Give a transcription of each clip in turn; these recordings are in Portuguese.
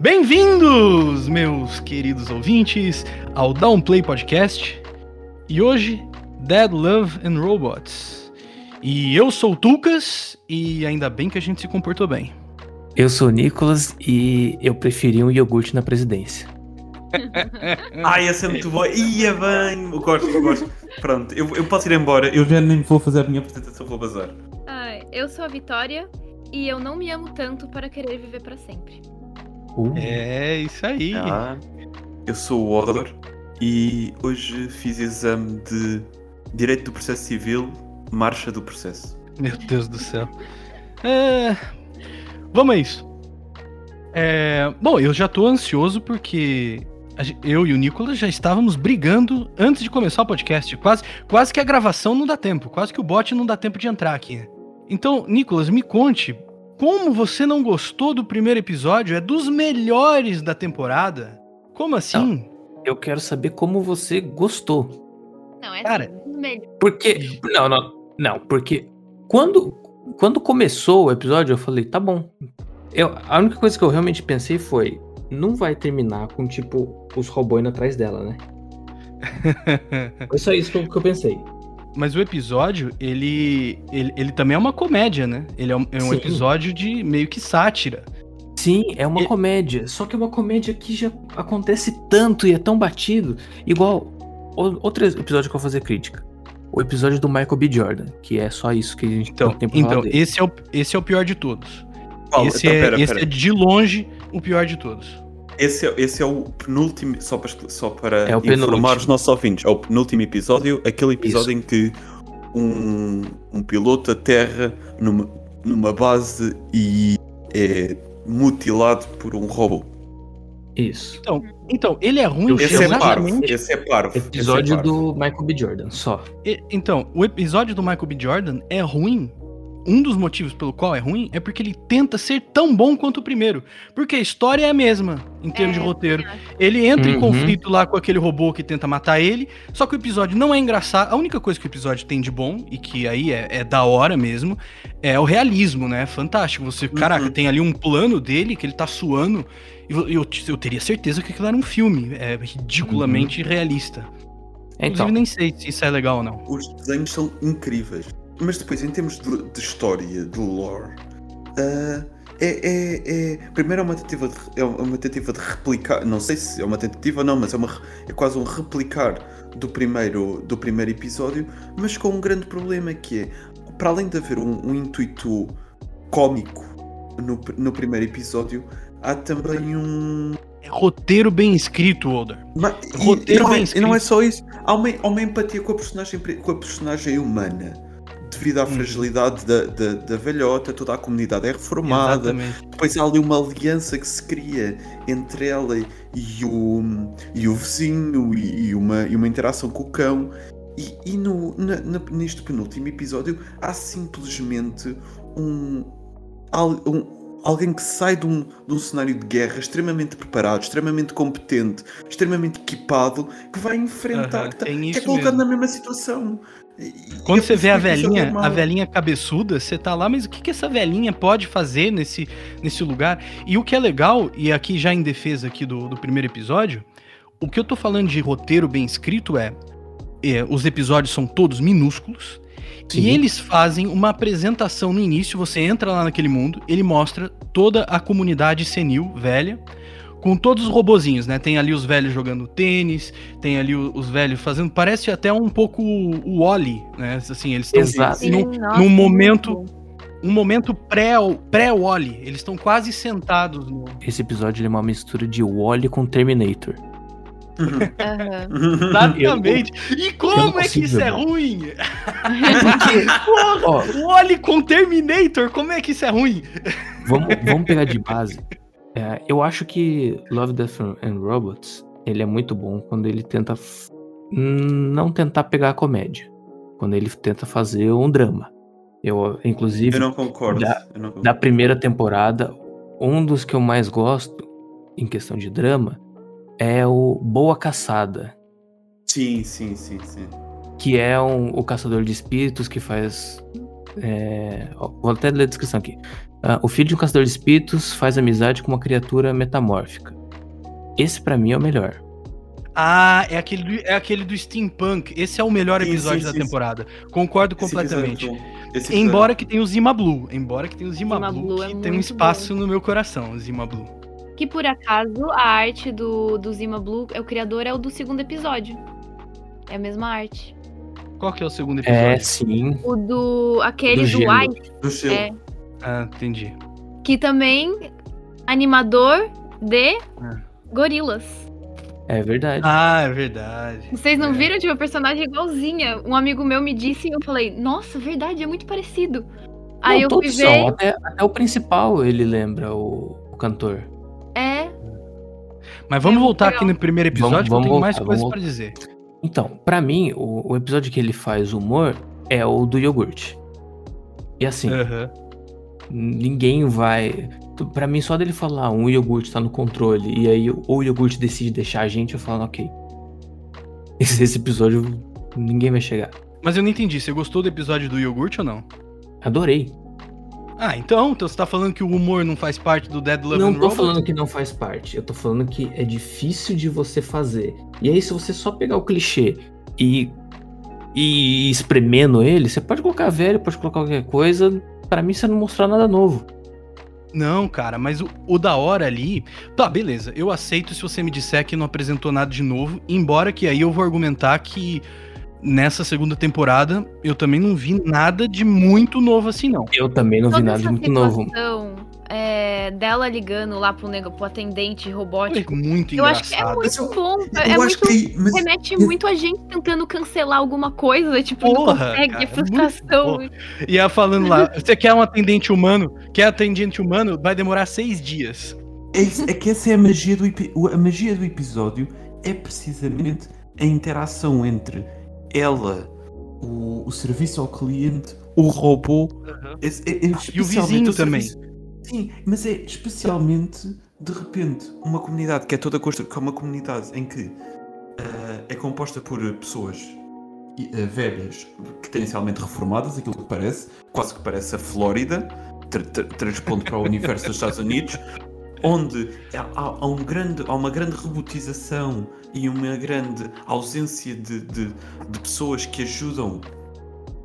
Bem-vindos, meus queridos ouvintes, ao Downplay Podcast. E hoje, Dead Love and Robots. E eu sou o Tucas, e ainda bem que a gente se comportou bem. Eu sou o Nicolas e eu preferi um iogurte na presidência. Ai, essa é muito boa. Ia bem. Eu gosto, eu gosto. Pronto, eu, eu posso ir embora. Eu já nem vou fazer a minha apresentação, vou bazar. Ai, eu sou a Vitória e eu não me amo tanto para querer viver para sempre. Uh. É isso aí. Ah, eu sou o Odor e hoje fiz exame de Direito do Processo Civil, Marcha do Processo. Meu Deus do céu. É... Vamos a isso. É... Bom, eu já tô ansioso porque eu e o Nicolas já estávamos brigando antes de começar o podcast. Quase, quase que a gravação não dá tempo, quase que o bot não dá tempo de entrar aqui. Então, Nicolas, me conte como você não gostou do primeiro episódio? É dos melhores da temporada. Como assim? Não, eu quero saber como você gostou. Não, é Cara, melhor. Porque. Não, não. Não, porque quando, quando começou o episódio, eu falei, tá bom. Eu, a única coisa que eu realmente pensei foi. Não vai terminar com, tipo, os robôs indo atrás dela, né? Foi só isso que eu pensei. Mas o episódio, ele, ele, ele também é uma comédia, né? Ele é um, é um episódio de meio que sátira. Sim, é uma comédia. Só que é uma comédia que já acontece tanto e é tão batido. Igual. Outro episódio que eu vou fazer crítica. O episódio do Michael B. Jordan, que é só isso que a gente então, tem Então, esse é, o, esse é o pior de todos. esse, então, é, pera, esse pera. é de longe o pior de todos. Esse é, esse é o penúltimo, só para, só para é informar os nossos ouvintes, é o penúltimo episódio, aquele episódio Isso. em que um, um piloto aterra numa, numa base e é mutilado por um robô. Isso. Então, então ele é ruim. Esse é parvo. Esse é parvo. Episódio é parvo. do Michael B. Jordan, só. E, então, o episódio do Michael B. Jordan é ruim um dos motivos pelo qual é ruim é porque ele tenta ser tão bom quanto o primeiro. Porque a história é a mesma, em termos é, de roteiro. Ele entra uhum. em conflito lá com aquele robô que tenta matar ele, só que o episódio não é engraçado. A única coisa que o episódio tem de bom, e que aí é, é da hora mesmo, é o realismo, né? Fantástico. Você, uhum. caraca, tem ali um plano dele que ele tá suando. E eu, eu, eu teria certeza que aquilo era um filme. É ridiculamente uhum. realista. Então. Inclusive, nem sei se isso é legal ou não. Os desenhos são incríveis. Mas depois, em termos de, de história, de lore, uh, é, é, é, Primeiro é uma, tentativa de, é uma tentativa de replicar. Não sei se é uma tentativa ou não, mas é, uma, é quase um replicar do primeiro, do primeiro episódio, mas com um grande problema que é, para além de haver um, um intuito cómico no, no primeiro episódio, há também um. É roteiro bem escrito, Older. Mas, roteiro e, e bem é, escrito. E não é só isso. Há uma, há uma empatia com a personagem, com a personagem humana devido à uhum. fragilidade da, da, da velhota, toda a comunidade é reformada. Exatamente. Depois há ali uma aliança que se cria entre ela e o, e o vizinho e, e uma, e uma interação com o cão. E, e no, na, na, neste penúltimo episódio há simplesmente um, um alguém que sai de um, de um cenário de guerra extremamente preparado, extremamente competente, extremamente equipado, que vai enfrentar, uhum, que, tá, que é colocado mesmo. na mesma situação. Quando você vê a velhinha, a velhinha cabeçuda, você tá lá, mas o que, que essa velhinha pode fazer nesse, nesse lugar? E o que é legal, e aqui já em defesa aqui do, do primeiro episódio, o que eu tô falando de roteiro bem escrito é, é os episódios são todos minúsculos, Sim. E eles fazem uma apresentação no início, você entra lá naquele mundo, ele mostra toda a comunidade senil, velha, com todos os robozinhos, né? Tem ali os velhos jogando tênis, tem ali os velhos fazendo. Parece até um pouco o Wally, né? Assim, eles estão num, num momento. Um momento pré-Wally. Pré eles estão quase sentados no. Esse episódio é uma mistura de Wally com Terminator. Uhum. Exatamente. E como é que isso é ruim? Porra, o Wally com Terminator, como é que isso é ruim? Vamos, vamos pegar de base é, eu acho que Love, Death and Robots ele é muito bom quando ele tenta não tentar pegar a comédia, quando ele tenta fazer um drama. Eu, inclusive, eu não concordo. Da, eu não concordo. da primeira temporada, um dos que eu mais gosto em questão de drama é o Boa Caçada. Sim, sim, sim, sim. Que é um, o caçador de espíritos que faz É, vou até ler a descrição aqui. Uh, o filho de um caçador de espíritos faz amizade com uma criatura metamórfica. Esse para mim é o melhor. Ah, é aquele, do, é aquele do Steampunk. Esse é o melhor episódio sim, sim, da temporada. Concordo completamente. embora que tenha o Zima Blue. Embora que tenha o Zima, Zima Blue, Blue, que é tem um espaço bom. no meu coração, o Zima Blue. Que por acaso a arte do, do Zima Blue, é o criador é o do segundo episódio. É a mesma arte. Qual que é o segundo episódio? É, sim. O do. aquele do, do Ice. Do gelo. É. Ah, entendi. Que também animador de ah. gorilas. É verdade. Ah, é verdade. Vocês não é. viram? Tinha uma personagem igualzinha. Um amigo meu me disse e eu falei, nossa, verdade, é muito parecido. Não, Aí eu fui ver. Até, até, o principal ele lembra o, o cantor. É. Mas vamos é voltar legal. aqui no primeiro episódio, vamos, vamos que eu tenho mais coisas para dizer. Então, para mim, o, o, episódio que ele faz humor é o do iogurte. E assim, uhum. Ninguém vai para mim, só dele falar um iogurte tá no controle e aí ou o iogurte decide deixar a gente, eu falo, ok. Esse, esse episódio ninguém vai chegar. Mas eu não entendi, você gostou do episódio do iogurte ou não? Adorei. Ah, então, então você tá falando que o humor não faz parte do Dead Love Não tô Robot? falando que não faz parte, eu tô falando que é difícil de você fazer. E aí, se você só pegar o clichê e, e espremendo ele, você pode colocar velho, pode colocar qualquer coisa, para mim você não mostrar nada novo. Não, cara, mas o, o, da hora ali. Tá, beleza. Eu aceito se você me disser que não apresentou nada de novo. Embora que aí eu vou argumentar que nessa segunda temporada eu também não vi nada de muito novo assim, não. Eu também não Toda vi nada de muito novo é, dela ligando lá pro, nego, pro atendente robótico. É muito eu engraçado. acho que é muito bom. É, é muito, que, mas... remete muito a gente tentando cancelar alguma coisa, tipo, Porra, não consegue, cara, frustração. E ela falando lá, você quer um atendente humano? Quer atendente humano? Vai demorar seis dias. É, é que essa é a magia do a magia do episódio é precisamente a interação entre ela, o, o serviço ao cliente, o robô uhum. é, é, é e o vizinho também. Serviço, Sim, mas é especialmente de repente uma comunidade que é toda construída, que é uma comunidade em que uh, é composta por pessoas uh, velhas, que tendencialmente reformadas, aquilo que parece, quase que parece a Flórida, transpondo para o universo dos Estados Unidos, onde há, um grande, há uma grande robotização e uma grande ausência de, de, de pessoas que ajudam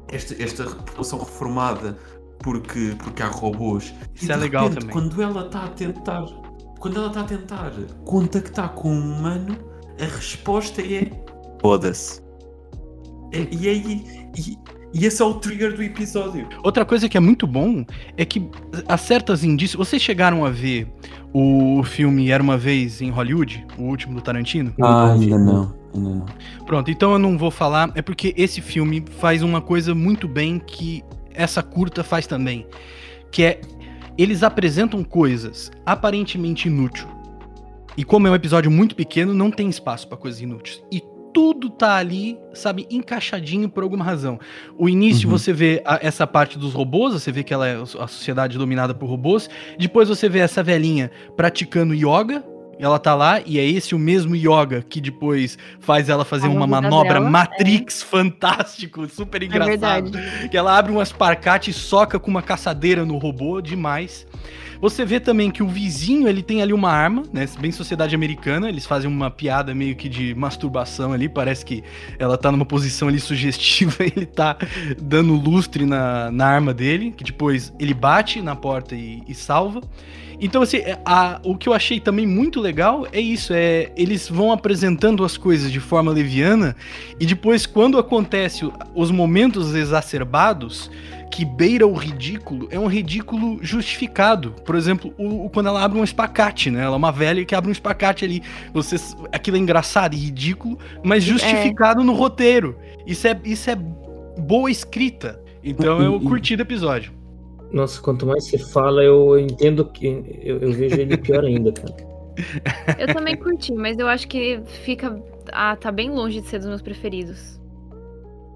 esta, esta população reformada porque, porque há robôs. Isso e é legal repente, também. Quando ela está a tentar. Quando ela está a tentar contactar com um humano, a resposta é. Foda-se. É, e aí. E, e esse é o trigger do episódio. Outra coisa que é muito bom é que há certas indícios. Vocês chegaram a ver o filme Era uma Vez em Hollywood, o último do Tarantino? Ah, ainda não. Ainda não. Pronto, então eu não vou falar. É porque esse filme faz uma coisa muito bem que essa curta faz também, que é eles apresentam coisas aparentemente inúteis. E como é um episódio muito pequeno, não tem espaço para coisas inúteis. E tudo tá ali, sabe, encaixadinho por alguma razão. O início uhum. você vê a, essa parte dos robôs, você vê que ela é a sociedade dominada por robôs. Depois você vê essa velhinha praticando yoga, ela tá lá e é esse o mesmo yoga que depois faz ela fazer uma manobra dela, Matrix é. fantástico, super é engraçado. É que ela abre um asparcate e soca com uma caçadeira no robô, demais. Você vê também que o vizinho, ele tem ali uma arma, né? Bem sociedade americana, eles fazem uma piada meio que de masturbação ali, parece que ela tá numa posição ali sugestiva, ele tá dando lustre na, na arma dele, que depois ele bate na porta e, e salva. Então, assim, é, a, o que eu achei também muito legal é isso: é eles vão apresentando as coisas de forma leviana, e depois, quando acontece os momentos exacerbados, que beira o ridículo, é um ridículo justificado. Por exemplo, o, o, quando ela abre um espacate, né? Ela é uma velha que abre um espacate ali. Você, aquilo é engraçado e ridículo, mas é. justificado é. no roteiro. Isso é, isso é boa escrita. Então eu curti o episódio. Nossa, quanto mais você fala, eu entendo que. Eu, eu vejo ele pior ainda, cara. Eu também curti, mas eu acho que fica. Ah, tá bem longe de ser dos meus preferidos.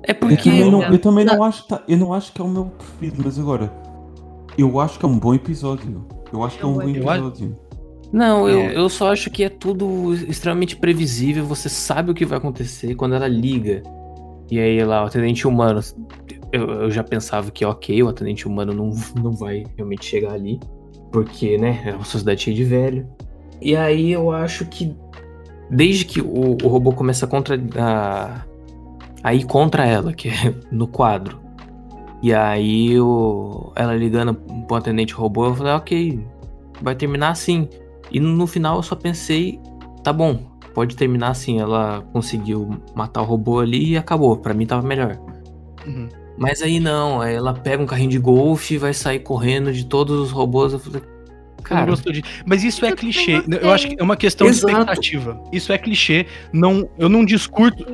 É porque. Eu, não, eu também não acho, tá, eu não acho que é o meu preferido, mas agora. Eu acho que é um bom episódio. Eu acho que é um bom episódio. Não, eu, é. eu só acho que é tudo extremamente previsível. Você sabe o que vai acontecer quando ela liga. E aí lá, o atendente humano eu, eu já pensava que, ok, o atendente humano não, não vai realmente chegar ali, porque, né, é uma sociedade cheia de velho. E aí eu acho que desde que o, o robô começa a, contra, a, a ir contra ela, que é no quadro, e aí o, ela ligando pro atendente robô, eu falei, ok, vai terminar assim. E no final eu só pensei, tá bom, pode terminar assim. Ela conseguiu matar o robô ali e acabou. Para mim tava melhor. Uhum. Mas aí não, ela pega um carrinho de golfe e vai sair correndo de todos os robôs. Eu falei, cara. De... Mas isso é clichê. Eu acho que é uma questão Exato. de expectativa. Isso é clichê. Não, eu não discurso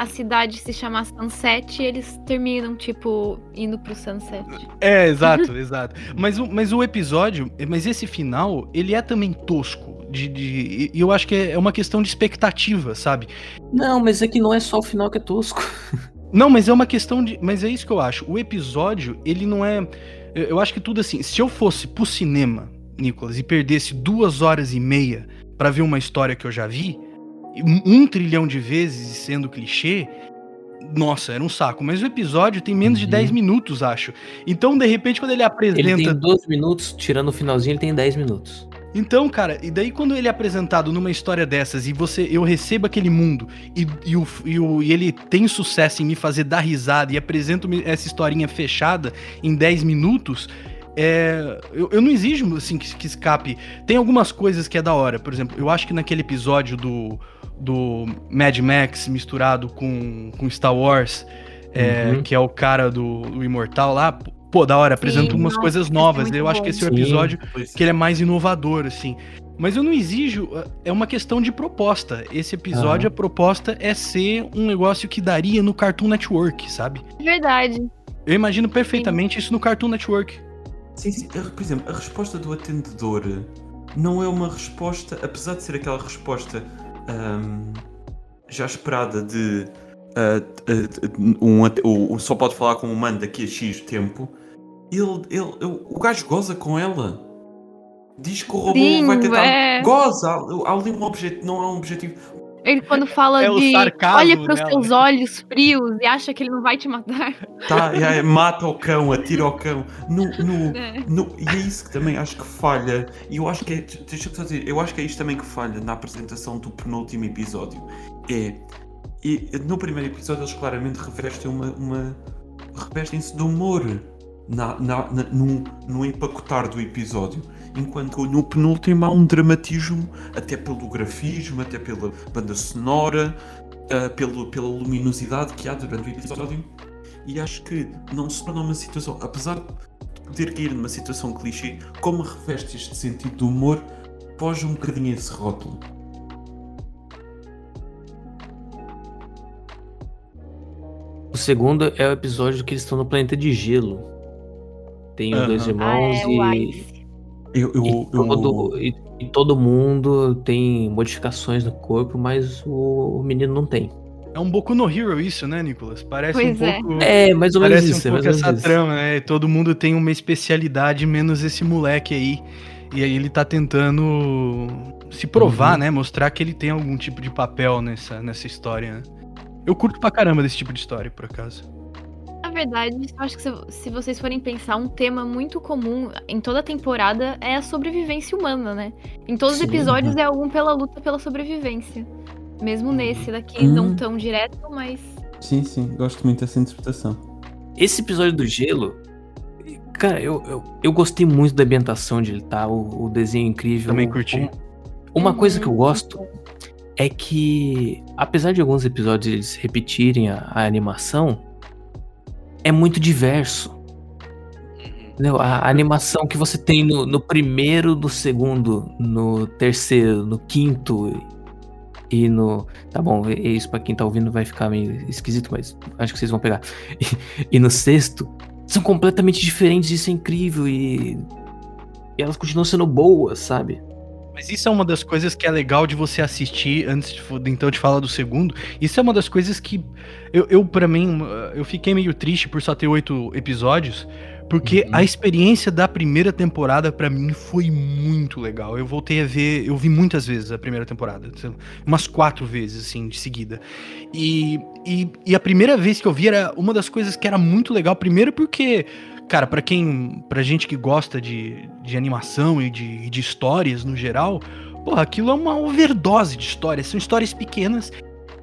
a cidade se chamar Sunset e eles terminam, tipo, indo pro Sunset. É, exato, exato. Mas, o, mas o episódio, mas esse final, ele é também tosco. De, de, e eu acho que é uma questão de expectativa, sabe? Não, mas é que não é só o final que é tosco. Não, mas é uma questão de. Mas é isso que eu acho. O episódio, ele não é. Eu acho que tudo assim. Se eu fosse pro cinema, Nicolas, e perdesse duas horas e meia para ver uma história que eu já vi, um trilhão de vezes sendo clichê, nossa, era um saco. Mas o episódio tem menos uhum. de 10 minutos, acho. Então, de repente, quando ele apresenta. Ele tem 12 minutos, tirando o finalzinho, ele tem 10 minutos. Então, cara, e daí quando ele é apresentado numa história dessas e você eu recebo aquele mundo e, e, o, e, o, e ele tem sucesso em me fazer dar risada e apresento essa historinha fechada em 10 minutos, é, eu, eu, não exijo assim que, que, escape. Tem algumas coisas que é da hora. Por exemplo, eu acho que naquele episódio do, do Mad Max misturado com, com Star Wars, é, uhum. que é o cara do, do, Imortal lá, pô, da hora, apresenta umas nossa, coisas novas. É eu acho que esse é o episódio Sim. que ele é mais inovador, assim. Mas eu não exijo, é uma questão de proposta. Esse episódio, uhum. a proposta é ser um negócio que daria no Cartoon Network, sabe? Verdade. Eu imagino perfeitamente Sim. isso no Cartoon Network. Sim, sim. Por exemplo, a resposta do atendedor não é uma resposta, apesar de ser aquela resposta um, já esperada de uh, uh, um, um, só pode falar com um humano daqui a X tempo, ele, ele, ele, o gajo goza com ela. Diz que o robô Sim, vai tentar. É... Goza! Há ali um objetivo, não há um objetivo. Ele quando fala é de olha para os seus olhos frios e acha que ele não vai te matar. Tá, é, mata o cão, atira o cão. No, no, é. no, e é isso que também acho que falha. E eu acho que é. Deixa eu só dizer, eu acho que é isto também que falha na apresentação do penúltimo episódio. É. E no primeiro episódio eles claramente revestem uma. uma revestem-se de humor na, na, na, empacotar do episódio enquanto no penúltimo há um dramatismo, até pelo grafismo, até pela banda sonora, uh, pelo, pela luminosidade que há durante o episódio. E acho que não se torna uma situação, apesar de poder cair numa situação clichê, como reveste este sentido do humor, foge um bocadinho esse rótulo. O segundo é o episódio que eles estão no planeta de gelo. Tem os uhum. dois irmãos ah, é, e. Eu, eu, e, todo, eu... E, e, todo mundo tem modificações no corpo, mas o, o, menino não tem. É um Boku no Hero isso, né, Nicolas? Parece pois um é. pouco. É, mais ou menos parece isso. Um é pouco essa trama, né? Todo mundo tem uma especialidade, menos esse moleque aí. E aí ele tá tentando se provar, uhum. né? Mostrar que ele tem algum tipo de papel nessa, nessa história, né? Eu curto pra caramba desse tipo de história, por acaso. Na verdade, eu acho que se, se, vocês forem pensar, um tema muito comum em toda a temporada é a sobrevivência humana, né? Em todos Sim. os episódios é algum pela luta pela sobrevivência. Mesmo nesse daqui, hum. não tão direto, mas. Sim, sim, gosto muito dessa interpretação. Esse episódio do gelo, cara, eu, eu, eu gostei muito da ambientação de ele, tá? O, o desenho incrível. Também curti. Um, uma uhum. coisa que eu gosto é que, apesar de alguns episódios eles repetirem a, a animação, é muito diverso. Entendeu? A animação que você tem no, no, primeiro, no segundo, no terceiro, no quinto e no. Tá bom, isso pra quem tá ouvindo vai ficar meio esquisito, mas acho que vocês vão pegar. E, e no sexto, são completamente diferentes, isso é incrível e. E elas continuam sendo boas, sabe? Mas isso é uma das coisas que é legal de você assistir antes de, então de falar do segundo. Isso é uma das coisas que eu, eu para mim, eu fiquei meio triste por só ter oito episódios, Porque uhum. a experiência da primeira temporada para mim foi muito legal. Eu voltei a ver, eu vi muitas vezes a primeira temporada, umas quatro vezes assim de seguida. E, e, e a primeira vez que eu vi era uma das coisas que era muito legal. Primeiro porque cara, para quem, pra gente que gosta de, de animação e de, de histórias no geral, porra, aquilo é uma overdose de histórias. São histórias pequenas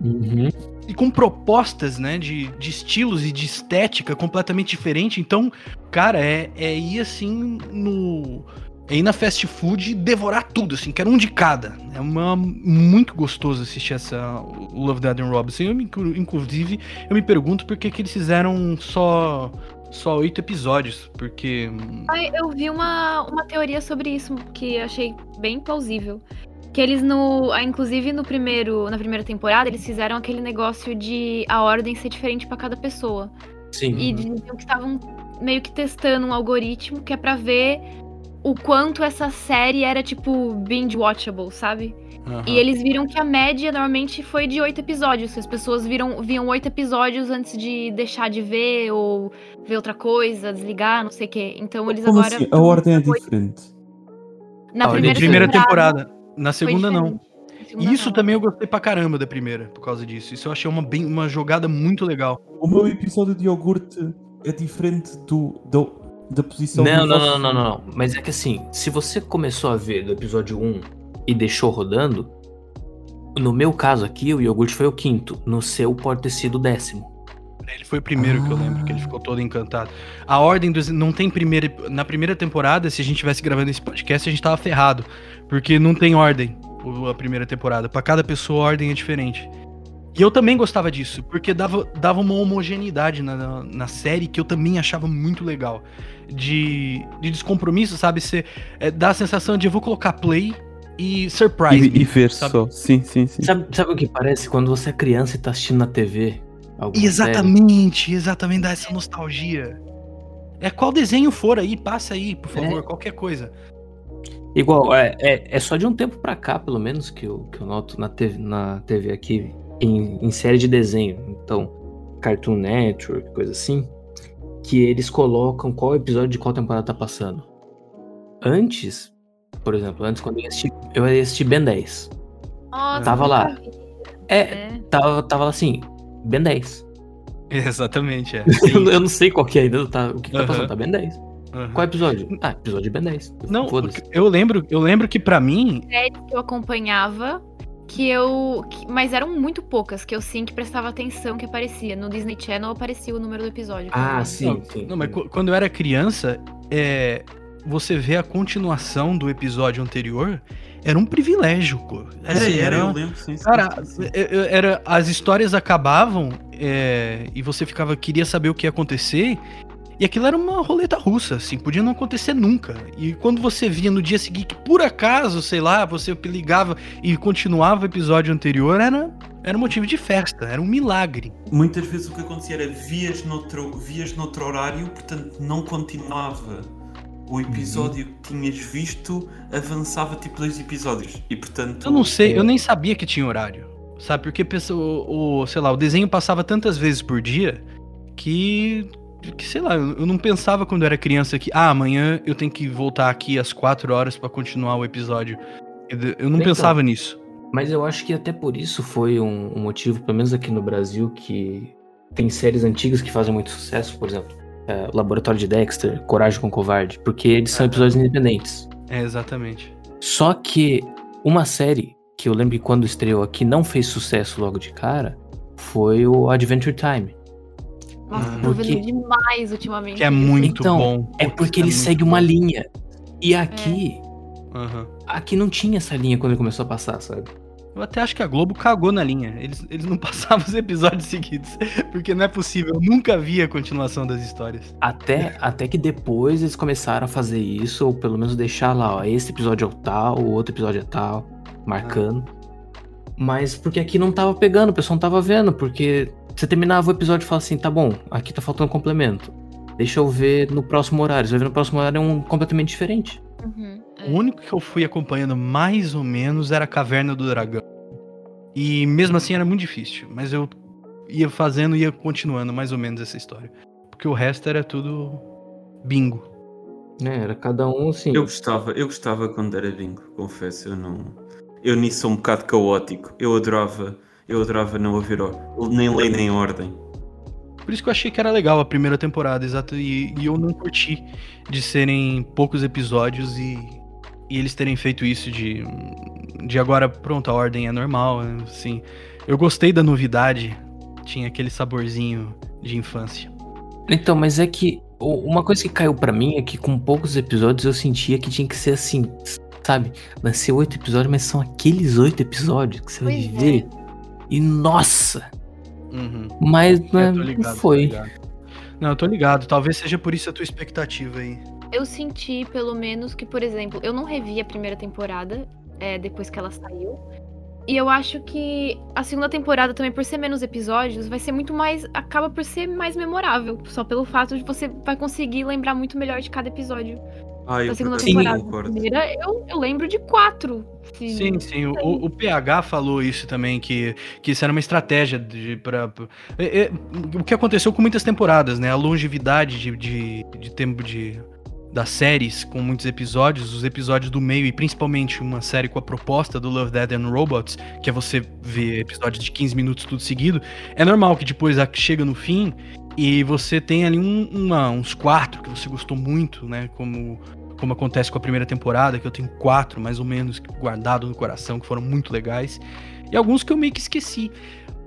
uhum. e com propostas, né, de, de estilos e de estética completamente diferente. Então, cara, é, é ir assim no. É ir na fast food e devorar tudo, assim, quero um de cada. É uma, muito gostoso assistir essa Love, Dead and Robinson. Eu, inclusive, eu me pergunto por que, que eles fizeram só só oito episódios, porque. Eu vi uma, uma teoria sobre isso que achei bem plausível. Que eles no. Ah, inclusive no primeiro. Na primeira temporada, eles fizeram aquele negócio de a ordem ser diferente para cada pessoa. Sim. E diziam que estavam meio que testando um algoritmo que é para ver o quanto essa série era, tipo, binge-watchable, sabe? Uhum. E eles viram que a média normalmente foi de oito episódios. As pessoas viram, viam oito episódios antes de deixar de ver ou ver outra coisa, desligar, não sei o quê. Então eles Como agora. Assim? A ordem é diferente. Na a primeira, primeira temporada, temporada. Na segunda, não. E isso não. também eu gostei pra caramba da primeira, por causa disso. Isso eu achei uma, bem, uma jogada muito legal. O meu episódio de iogurte é diferente do, do da posição não, não, não, não, não. Mas é que assim, se você começou a ver do episódio 1 e deixou rodando, no meu caso aqui, o iogurte foi o quinto. No seu pode ter sido o décimo. Ele foi o primeiro ah. que eu lembro, que ele ficou todo encantado. A ordem dos. Não tem primeira. Na primeira temporada, se a gente tivesse gravando esse podcast, a gente tava ferrado. Porque não tem ordem a primeira temporada. para cada pessoa, a ordem é diferente. E eu também gostava disso, porque dava, dava uma homogeneidade na, na, na série que eu também achava muito legal. De, de descompromisso, sabe? Você é, dá a sensação de eu vou colocar play e surprise. E, me, e ver sabe? só. Sim, sim, sim. Sabe, sabe o que parece? Quando você é criança e tá assistindo na TV. Exatamente, série. exatamente, dá essa nostalgia. É qual desenho for aí, passa aí, por favor, é. qualquer coisa. Igual, é, é, é, só de um tempo pra cá, pelo menos, que eu, que eu noto na TV, na TV aqui, em, em série de desenho. Então, Cartoon Network, coisa assim, que eles colocam qual episódio de qual temporada tá passando. Antes, por exemplo, antes quando eu ia assistir, eu ia assistir Ben 10. Nossa, tava lá. É, é, Tava, tava lá assim, Ben 10. Exatamente, é. eu não sei qual que é ainda, tá, o que, que tá passando, tá Ben 10. Uhum. Qual episódio? Ah, episódio de Ben 10. Não, eu lembro, eu lembro que para mim. Série que eu acompanhava, que eu. Que, mas eram muito poucas, que eu sim que prestava atenção que aparecia. No Disney Channel aparecia o número do episódio. Ah, sim, não, sim. Não, mas quando eu era criança, é, você vê a continuação do episódio anterior, era um privilégio, pô. Assim, era, eu lembro, sim, Cara, sim, sim. É, é, era, as histórias acabavam é, e você ficava, queria saber o que ia acontecer. E aquilo era uma roleta russa, assim, podia não acontecer nunca. E quando você via no dia seguinte, por acaso, sei lá, você ligava e continuava o episódio anterior, era, era motivo de festa, era um milagre. Muitas vezes o que acontecia era vias noutro, vias noutro horário, portanto não continuava o episódio uhum. que tinhas visto avançava tipo dois episódios. E portanto. Eu não sei, é... eu nem sabia que tinha horário. Sabe? Porque o, o, sei lá, o desenho passava tantas vezes por dia que. Que sei lá, eu não pensava quando eu era criança que, ah, amanhã eu tenho que voltar aqui às quatro horas para continuar o episódio. Eu não então, pensava nisso. Mas eu acho que até por isso foi um, um motivo, pelo menos aqui no Brasil, que tem séries antigas que fazem muito sucesso, por exemplo é, Laboratório de Dexter, Coragem com Covarde, porque eles são episódios independentes. É, exatamente. Só que uma série que eu lembro que quando estreou aqui não fez sucesso logo de cara foi o Adventure Time. Nossa, ah, tô vendo demais ultimamente. Que é muito então, bom. É porque ele é segue uma linha. E aqui. É. Uhum. Aqui não tinha essa linha quando ele começou a passar, sabe? Eu até acho que a Globo cagou na linha. Eles, eles não passavam os episódios seguidos. Porque não é possível. Eu nunca vi a continuação das histórias. Até, até que depois eles começaram a fazer isso, ou pelo menos deixar lá, ó, esse episódio é o tal, o outro episódio é tal, marcando. Ah. Mas porque aqui não tava pegando, o pessoal não tava vendo, porque você terminava o episódio e falava assim, tá bom, aqui tá faltando complemento. Deixa eu ver no próximo horário. Você vai ver no próximo horário é um completamente diferente. Uhum. O único que eu fui acompanhando mais ou menos era a Caverna do Dragão. E mesmo assim era muito difícil, mas eu ia fazendo e ia continuando mais ou menos essa história. Porque o resto era tudo bingo. É, era cada um assim. Eu gostava, eu gostava quando era bingo, confesso, eu não. Eu nisso sou um bocado caótico. Eu adorava, eu adorava não haver nem lei nem ordem. Por isso que eu achei que era legal a primeira temporada, exato. E, e eu não curti de serem poucos episódios e, e, eles terem feito isso de, de agora, pronto, a ordem é normal, assim. Eu gostei da novidade, tinha aquele saborzinho de infância. Então, mas é que uma coisa que caiu para mim é que com poucos episódios eu sentia que tinha que ser assim, sabe? Vai ser oito episódios, mas são aqueles oito episódios que você vai viver. É. E nossa, Uhum. Mas né, ligado, não foi. Não, eu tô ligado. Talvez seja por isso a tua expectativa aí. Eu senti, pelo menos, que, por exemplo, eu não revi a primeira temporada é, depois que ela saiu. E eu acho que a segunda temporada também, por ser menos episódios, vai ser muito mais. acaba por ser mais memorável. Só pelo fato de você vai conseguir lembrar muito melhor de cada episódio. Ah, eu, segunda sim, temporada. Primeira, eu, eu lembro de quatro. Sim, sim. O, o, PH falou isso também, que, que isso era uma estratégia de, pra, pra é, é, o que aconteceu com muitas temporadas, né? A longevidade de, de, de tempo de das séries com muitos episódios, os episódios do meio e principalmente uma série com a proposta do Love, Dead and Robots, que é você ver episódios de 15 minutos tudo seguido, é normal que depois chega no fim e você tem ali um, uma, uns quatro que você gostou muito, né? Como como acontece com a primeira temporada, que eu tenho quatro mais ou menos guardado no coração, que foram muito legais, e alguns que eu meio que esqueci.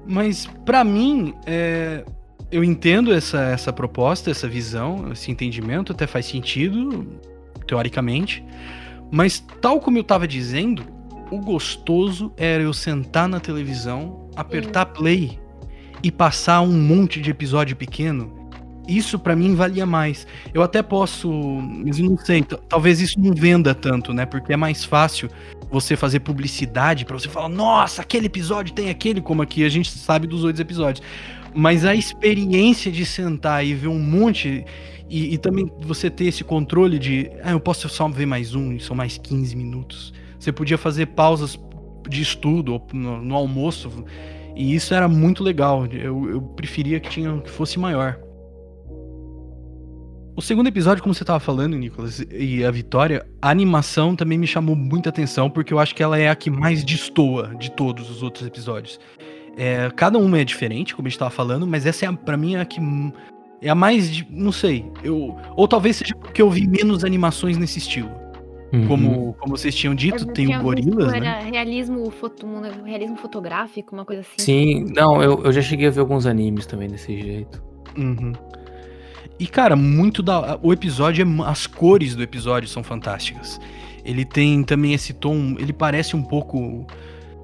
Mas para mim, é, eu entendo essa, essa proposta, essa visão, esse entendimento, até faz sentido, teoricamente. Mas tal como eu tava dizendo, o gostoso era eu sentar na televisão, apertar play e passar um monte de episódio pequeno isso para mim valia mais. Eu até posso, mas eu não sei, talvez isso não venda tanto, né? Porque é mais fácil você fazer publicidade para você falar, nossa, aquele episódio tem aquele, como aqui a gente sabe dos outros episódios. Mas a experiência de sentar e ver um monte e, e também você ter esse controle de, ah, eu posso só ver mais um, são mais 15 minutos. Você podia fazer pausas de estudo no, no almoço e isso era muito legal. Eu, eu preferia que tinha que fosse maior. O segundo episódio, como você estava falando, Nicolas, e a Vitória, a animação também me chamou muita atenção, porque eu acho que ela é a que mais destoa de todos os outros episódios. É, cada uma é diferente, como a gente estava falando, mas essa é, para mim, é a que é a mais, não sei, eu ou talvez seja porque eu vi menos animações nesse estilo. Uhum. Como, como vocês tinham dito, tem o Gorilas, era né? realismo, foto, realismo fotográfico, uma coisa assim. Sim, não, eu, eu já cheguei a ver alguns animes também desse jeito. Uhum. E, cara, muito da. O episódio, é, as cores do episódio são fantásticas. Ele tem também esse tom. Ele parece um pouco.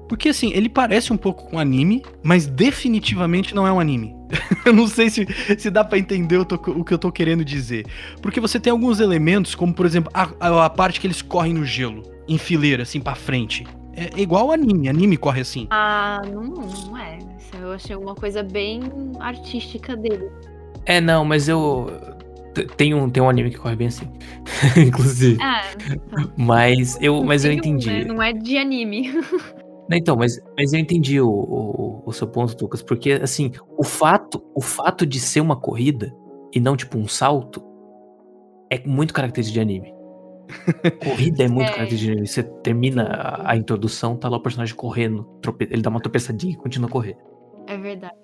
Porque assim, ele parece um pouco com anime, mas definitivamente não é um anime. eu não sei se, se dá para entender o, tô, o, que eu tô querendo dizer. Porque você tem alguns elementos, como por exemplo, a, a, a parte que eles correm no gelo, em fileira, assim, para frente. É, é igual anime, anime corre assim. Ah, não, não é. Eu achei uma coisa bem artística dele. É, não, mas eu. Tem um, tem um anime que corre bem assim. Inclusive. Ah, então. Mas eu, mas eu entendi. né? Não é de anime. Então, mas, mas eu entendi o, o, o, seu ponto, Lucas, porque assim, o fato, o fato de ser uma corrida e não tipo um salto é muito característico de anime. Corrida é muito é. característica de anime. Você termina a, a, introdução, tá lá o personagem correndo, ele dá uma tropeçadinha e continua a correr. É verdade.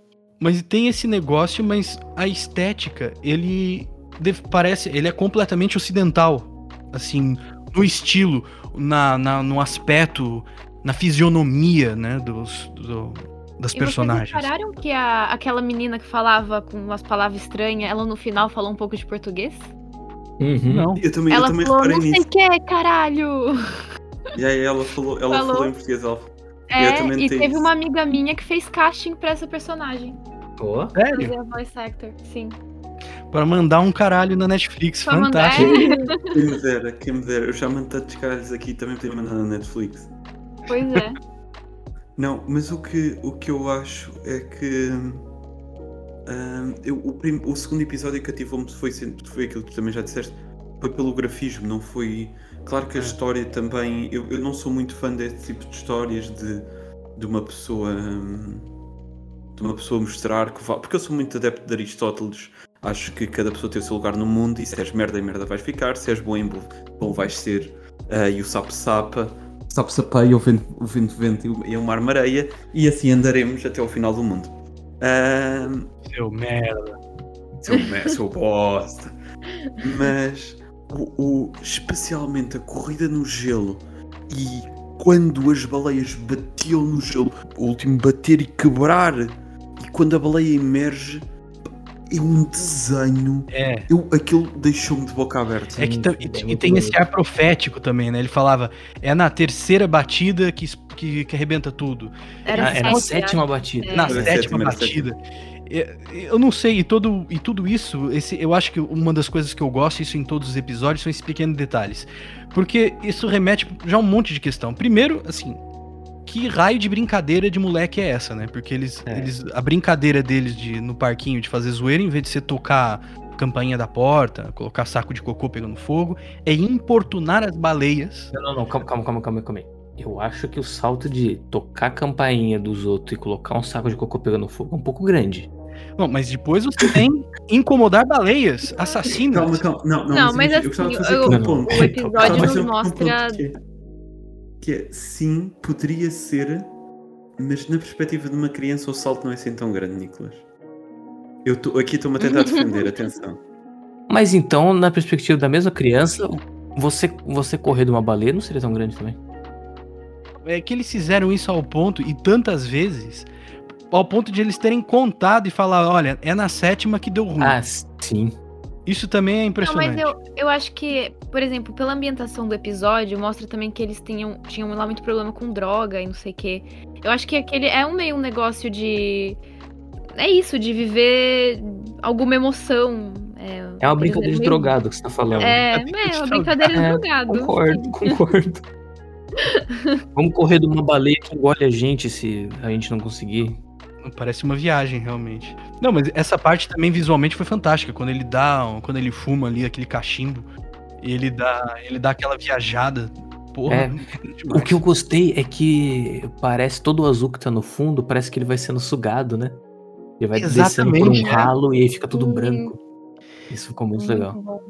Mas tem esse negócio, mas a estética, ele parece, ele é completamente ocidental, assim, no estilo, na, na no aspecto, na fisionomia, né, dos, do, das e personagens. Vocês repararam que a, aquela menina que falava com umas palavras estranhas, ela no final falou um pouco de português? Uhum. Não. Eu também, ela eu também falou, não sei o que, caralho! E aí ela falou, ela falou, falou em português, ela é, e teve isso. uma amiga minha que fez casting pra essa personagem. Pô. Sério? Fazer a voice actor, sim. Pra mandar um caralho na Netflix, pra fantástico. Mandar... quem me dera, quem me dera. Eu já mando tantos caralhos aqui também podia mandar na Netflix. Pois é. Não, mas o que, o que eu acho é que. Um, eu, o, prim, o, segundo episódio que ativou-me foi, foi aquilo que tu também já disseste, foi pelo grafismo, não foi. Claro que a é. história também. Eu, eu não sou muito fã desse tipo de histórias de, de uma pessoa. Um, de uma pessoa mostrar que vale. Porque eu sou muito adepto de Aristóteles, Acho que cada pessoa tem o seu lugar no mundo e se és merda, merda vais ficar, se és bom em bom vais ser uh, e o sapo-sapa, sapo-sapa e o vento, o vento, vento e o mar mareia e assim andaremos até ao final do mundo. Uh, seu merda. Seu merda, seu bosta. Mas o, o, especialmente a corrida no gelo e quando as baleias batiam no gelo, o último bater e quebrar, e quando a baleia emerge, é um desenho. É. Eu, aquilo deixou-me de boca aberta. É que e, e, tem esse ar profético também, né? Ele falava, é na terceira batida que, que, que arrebenta tudo. Era, ah, é na sétima batida. É. Na sétima batida. Eu não sei, e, todo, e tudo isso, esse, eu acho que uma das coisas que eu gosto, isso em todos os episódios, são esses pequenos detalhes. Porque isso remete já a um monte de questão. Primeiro, assim, que raio de brincadeira de moleque é essa, né? Porque eles, é. eles a brincadeira deles de no parquinho de fazer zoeira, em vez de você tocar campainha da porta, colocar saco de cocô pegando fogo, é importunar as baleias. Não, não, não, calma, calma, calma, calma, calma. Eu acho que o salto de tocar a campainha dos outros e colocar um saco de cocô pegando fogo é um pouco grande. Não, mas depois você tem incomodar baleias, assassinos. Calma, calma. Não, não, não mas, mas assim, eu, eu, eu, o episódio nos mostra. Que, que é, sim, poderia ser, mas na perspectiva de uma criança o salto não é assim tão grande, Nicolas. Eu tô, aqui estou-me a tentar defender, atenção. Mas então, na perspectiva da mesma criança, você, você correr de uma baleia não seria tão grande também? É que eles fizeram isso ao ponto, e tantas vezes, ao ponto de eles terem contado e falar, olha, é na sétima que deu ruim. Ah, sim. Isso também é impressionante. Não, mas eu, eu acho que, por exemplo, pela ambientação do episódio, mostra também que eles tinham, tinham lá muito problema com droga e não sei o quê. Eu acho que aquele é um meio um negócio de. É isso, de viver alguma emoção. É, é uma brincadeira de drogado que você tá falando. É, é, é uma brincadeira de é, drogado. Concordo, concordo. Vamos correr de uma baleia que engole a gente se a gente não conseguir. Parece uma viagem, realmente. Não, mas essa parte também visualmente foi fantástica. Quando ele dá. Quando ele fuma ali aquele cachimbo. E ele dá. Ele dá aquela viajada. Porra. É, o que eu gostei é que parece todo o azul que tá no fundo, parece que ele vai sendo sugado, né? Ele vai Exatamente, descendo por um é. ralo e aí fica tudo branco. Isso ficou muito legal.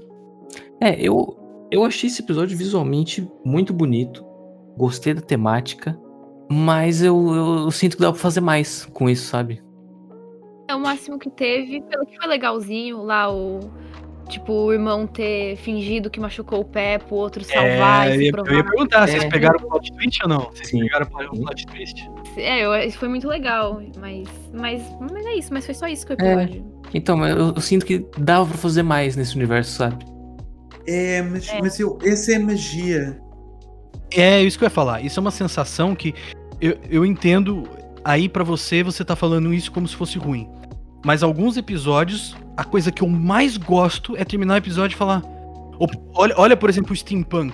É, eu, eu achei esse episódio visualmente muito bonito. Gostei da temática. Mas eu, eu, eu, sinto que dá pra fazer mais com isso, sabe? É o máximo que teve. Pelo que foi legalzinho lá, o. Tipo, o irmão ter fingido que machucou o pé pro outro salvar é, e se provar. Eu ia perguntar, é. vocês pegaram o plot twist ou não? Vocês Sim. pegaram o plot twist? É, eu, isso foi muito legal, mas, mas, mas é isso, mas foi só isso que eu episódio. É. Então, eu, eu, sinto que dava pra fazer mais nesse universo, sabe? É, mas, é. mas eu, essa é a magia. É, isso que eu ia falar. Isso é uma sensação que eu, eu entendo. Aí para você, você tá falando isso como se fosse ruim. Mas alguns episódios, a coisa que eu mais gosto é terminar o episódio e falar. Olha, olha por exemplo, o Steampunk.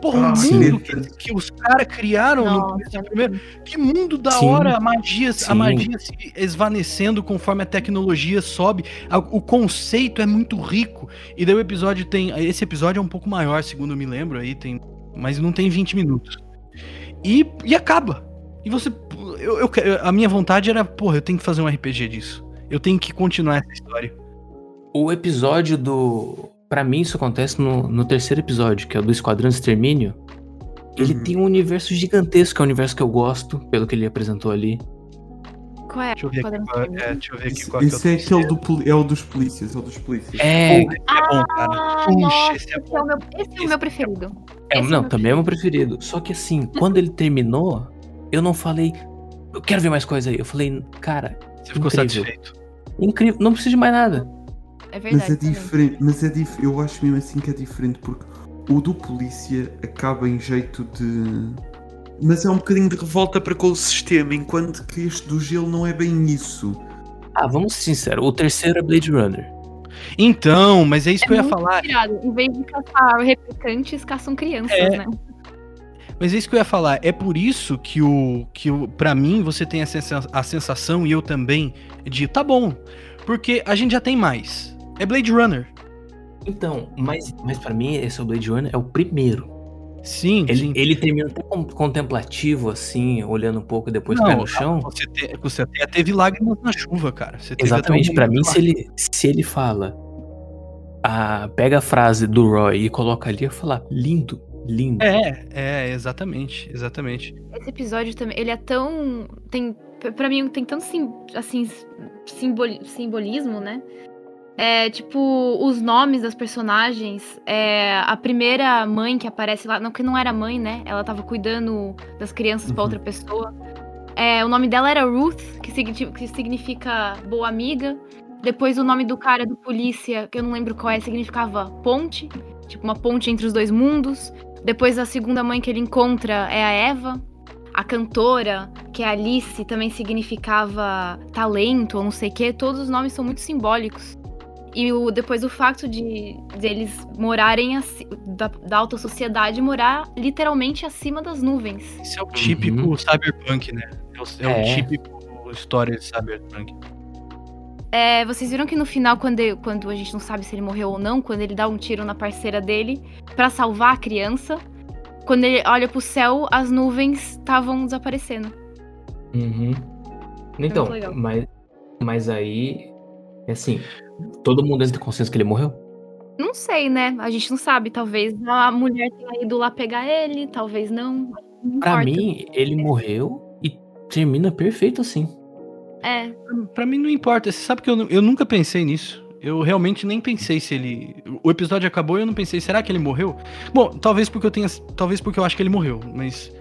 Porra, ah, o mundo que, que, os caras criaram Nossa, no primeiro. Que mundo da sim, hora, a magia, sim. a magia se esvanecendo conforme a tecnologia sobe. O conceito é muito rico. E daí o episódio tem. Esse episódio é um pouco maior, segundo eu me lembro, aí tem mas não tem 20 minutos. E, e acaba. E você. Eu, eu, a minha vontade era, porra, eu tenho que fazer um RPG disso. Eu tenho que continuar essa história. O episódio do. para mim, isso acontece no, no terceiro episódio, que é o do Esquadrão Extermínio. Ele uhum. tem um universo gigantesco, que é o universo que eu gosto, pelo que ele apresentou ali. Qual é? Deixa eu ver aqui, qual, é, deixa eu ver aqui qual Esse é, é aquele do, é o dos polícias, é o dos polícias. É, Pô, é bom, cara. Ah, Puxa, nossa, esse é, bom. é o meu, esse é o meu preferido. É, não, é também é o meu preferido. Só que assim, quando ele terminou, eu não falei, eu quero ver mais coisa aí. Eu falei, cara. Você ficou incrível. satisfeito. Incrível, não precisa de mais nada. É verdade. Mas é diferente, mas é dif eu acho mesmo assim que é diferente, porque o do polícia acaba em jeito de. Mas é um bocadinho de revolta para com o sistema, enquanto que este do gelo não é bem isso. Ah, vamos ser sinceros, o terceiro é Blade Runner. Então, mas é isso é que eu ia falar. Tirado. Em vez de caçar replicantes, caçam crianças, é... né? Mas é isso que eu ia falar. É por isso que o que o, para mim você tem a, sensa a sensação e eu também de tá bom, porque a gente já tem mais. É Blade Runner. Então, mas mas para mim esse é o Blade Runner é o primeiro. Sim, ele, sim. ele termina até contemplativo, assim, olhando um pouco depois Não, pé no chão. Você, te, você até teve lágrimas na chuva, cara. Exatamente, para mim, se ele, se ele fala, a, pega a frase do Roy e coloca ali, eu falar, lindo, lindo. É, é, exatamente, exatamente. Esse episódio também, ele é tão, tem, para mim, tem tanto, sim, assim, simbol, simbolismo, né? É, tipo, os nomes das personagens. É, a primeira mãe que aparece lá, não que não era mãe, né? Ela tava cuidando das crianças uhum. para outra pessoa. É, o nome dela era Ruth, que, que significa boa amiga. Depois o nome do cara do polícia, que eu não lembro qual é, significava ponte. Tipo, uma ponte entre os dois mundos. Depois a segunda mãe que ele encontra é a Eva. A cantora, que é Alice, também significava talento ou não sei o quê. Todos os nomes são muito simbólicos. E o, depois o fato de, de eles morarem da, da, alta sociedade morar literalmente acima das nuvens. Isso é o típico uhum. cyberpunk, né? É o, é, é. o típico história de cyberpunk. É, vocês viram que no final, quando, quando a gente não sabe se ele morreu ou não, quando ele dá um tiro na parceira dele para salvar a criança, quando ele olha pro céu, as nuvens estavam desaparecendo. Uhum. Então, mas, mas aí, é assim, Todo mundo entra consenso que ele morreu? Não sei, né? A gente não sabe. Talvez a mulher tenha ido lá pegar ele, talvez não. não pra mim, ele morreu e termina perfeito assim. É. Pra mim não importa. Você sabe que eu, eu nunca pensei nisso. Eu realmente nem pensei se ele. O episódio acabou e eu não pensei, será que ele morreu? Bom, talvez porque eu tenha. Talvez porque eu acho que ele morreu, mas.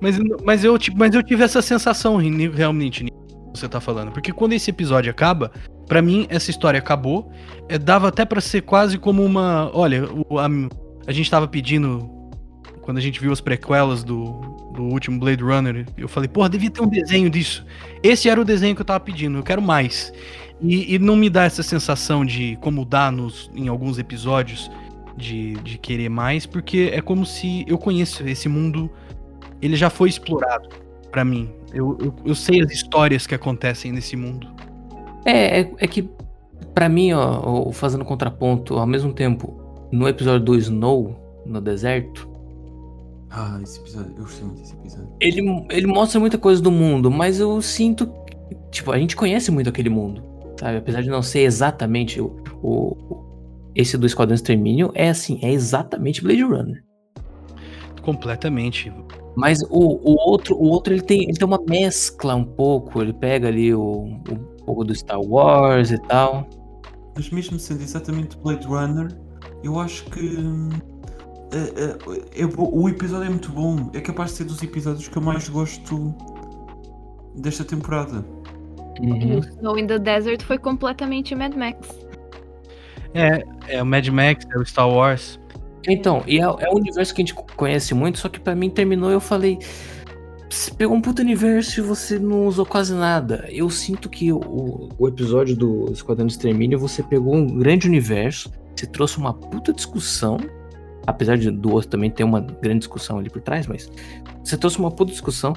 Mas, mas, eu, mas eu tive essa sensação realmente você tá falando. Porque quando esse episódio acaba, para mim essa história acabou. É, dava até para ser quase como uma. Olha, o, a, a gente tava pedindo. Quando a gente viu as prequelas do, do último Blade Runner, eu falei, porra, devia ter um desenho disso. Esse era o desenho que eu tava pedindo, eu quero mais. E, e não me dá essa sensação de como dá nos, em alguns episódios de, de querer mais, porque é como se eu conheço esse mundo, ele já foi explorado para mim. Eu, eu, eu, sei as histórias que acontecem nesse mundo. É, é, é que, para mim, ó, fazendo contraponto, ao mesmo tempo, no episódio do Snow, no deserto. Ah, esse episódio, eu gostei muito desse episódio. Ele, ele mostra muita coisa do mundo, mas eu sinto. Tipo, a gente conhece muito aquele mundo, sabe? Apesar de não ser exatamente o. o esse do Esquadrão Extermínio é assim, é exatamente Blade Runner. Completamente. Mas o, o outro, o outro ele tem, ele tem uma mescla um pouco. Ele pega ali o, um pouco do Star Wars e tal. Mas mesmo sendo exatamente Blade Runner, eu acho que é, é, é, o episódio é muito bom. É capaz de ser dos episódios que eu mais gosto desta temporada. Uhum. Snow in the Desert foi completamente Mad Max. É, é o Mad Max, é o Star Wars. Então, e é, é um universo que a gente conhece muito, só que para mim terminou eu falei. Você pegou um puto universo e você não usou quase nada. Eu sinto que o, o episódio do Esquadrão de Extermínio, você pegou um grande universo, você trouxe uma puta discussão, apesar de, do outro também ter uma grande discussão ali por trás, mas você trouxe uma puta discussão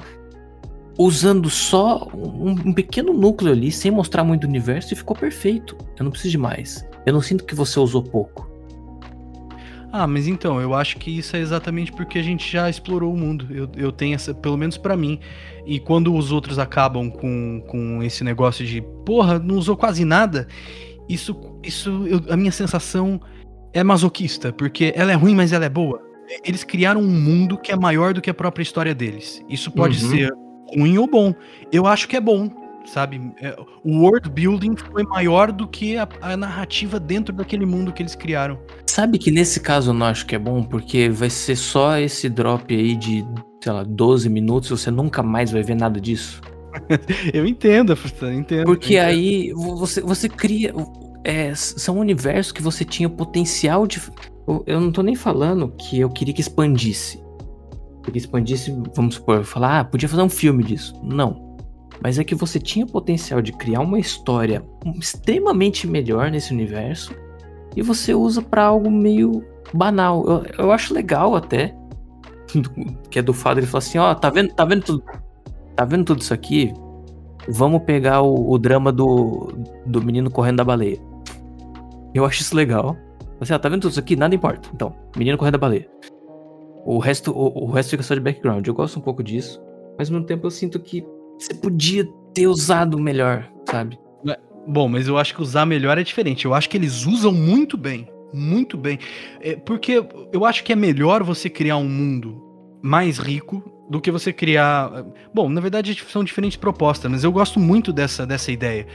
usando só um, um pequeno núcleo ali, sem mostrar muito do universo, e ficou perfeito. Eu não preciso de mais. Eu não sinto que você usou pouco. Ah, mas então, eu acho que isso é exatamente porque a gente já explorou o mundo. Eu, eu tenho essa, pelo menos para mim. E quando os outros acabam com, com esse negócio de, porra, não usou quase nada, isso, isso eu, a minha sensação é masoquista, porque ela é ruim, mas ela é boa. Eles criaram um mundo que é maior do que a própria história deles. Isso pode uhum. ser ruim ou bom. Eu acho que é bom, sabe? É, o world building foi maior do que a, a, narrativa dentro daquele mundo que eles criaram. Sabe que nesse caso eu não acho que é bom, porque vai ser só esse drop aí de, sei lá, 12 minutos, você nunca mais vai ver nada disso. eu entendo, eu entendo. Porque eu entendo. aí você, você cria. É, são universos que você tinha potencial de. Eu não tô nem falando que eu queria que expandisse. Que expandisse, vamos supor, falar, ah, podia fazer um filme disso. Não mas é que você tinha potencial de criar uma história extremamente melhor nesse universo e você usa para algo meio banal. Eu, eu acho legal até que é do Fado ele fala assim, ó, oh, tá vendo, tá vendo tudo, tá vendo tudo isso aqui? Vamos pegar o, o drama do, do menino correndo da baleia. Eu acho isso legal. Você, ó, tá vendo tudo isso aqui? Nada importa. Então, menino correndo da baleia. O resto, o, o resto fica só de background. Eu gosto um pouco disso, mas ao mesmo tempo eu sinto que você podia ter usado melhor, sabe? Bom, mas eu acho que usar melhor é diferente. Eu acho que eles usam muito bem. Muito bem. É, porque eu acho que é melhor você criar um mundo mais rico do que você criar. Bom, na verdade são diferentes propostas, mas eu gosto muito dessa, dessa ideia.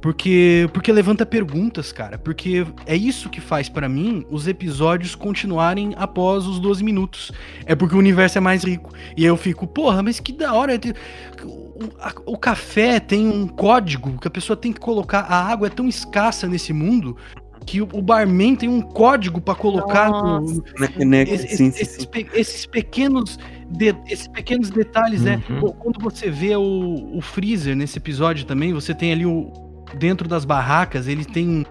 Porque, porque levanta perguntas, cara. Porque é isso que faz para mim os episódios continuarem após os 12 minutos. É porque o universo é mais rico. E eu fico, porra, mas que da hora. O, a, o café tem um código que a pessoa tem que colocar. A água é tão escassa nesse mundo que o, barman tem um código para colocar no, esses, esses, pequenos de, esses pequenos detalhes, né? uhum. né? Quando você vê o, o freezer nesse episódio também, você tem ali o dentro das barracas, ele tem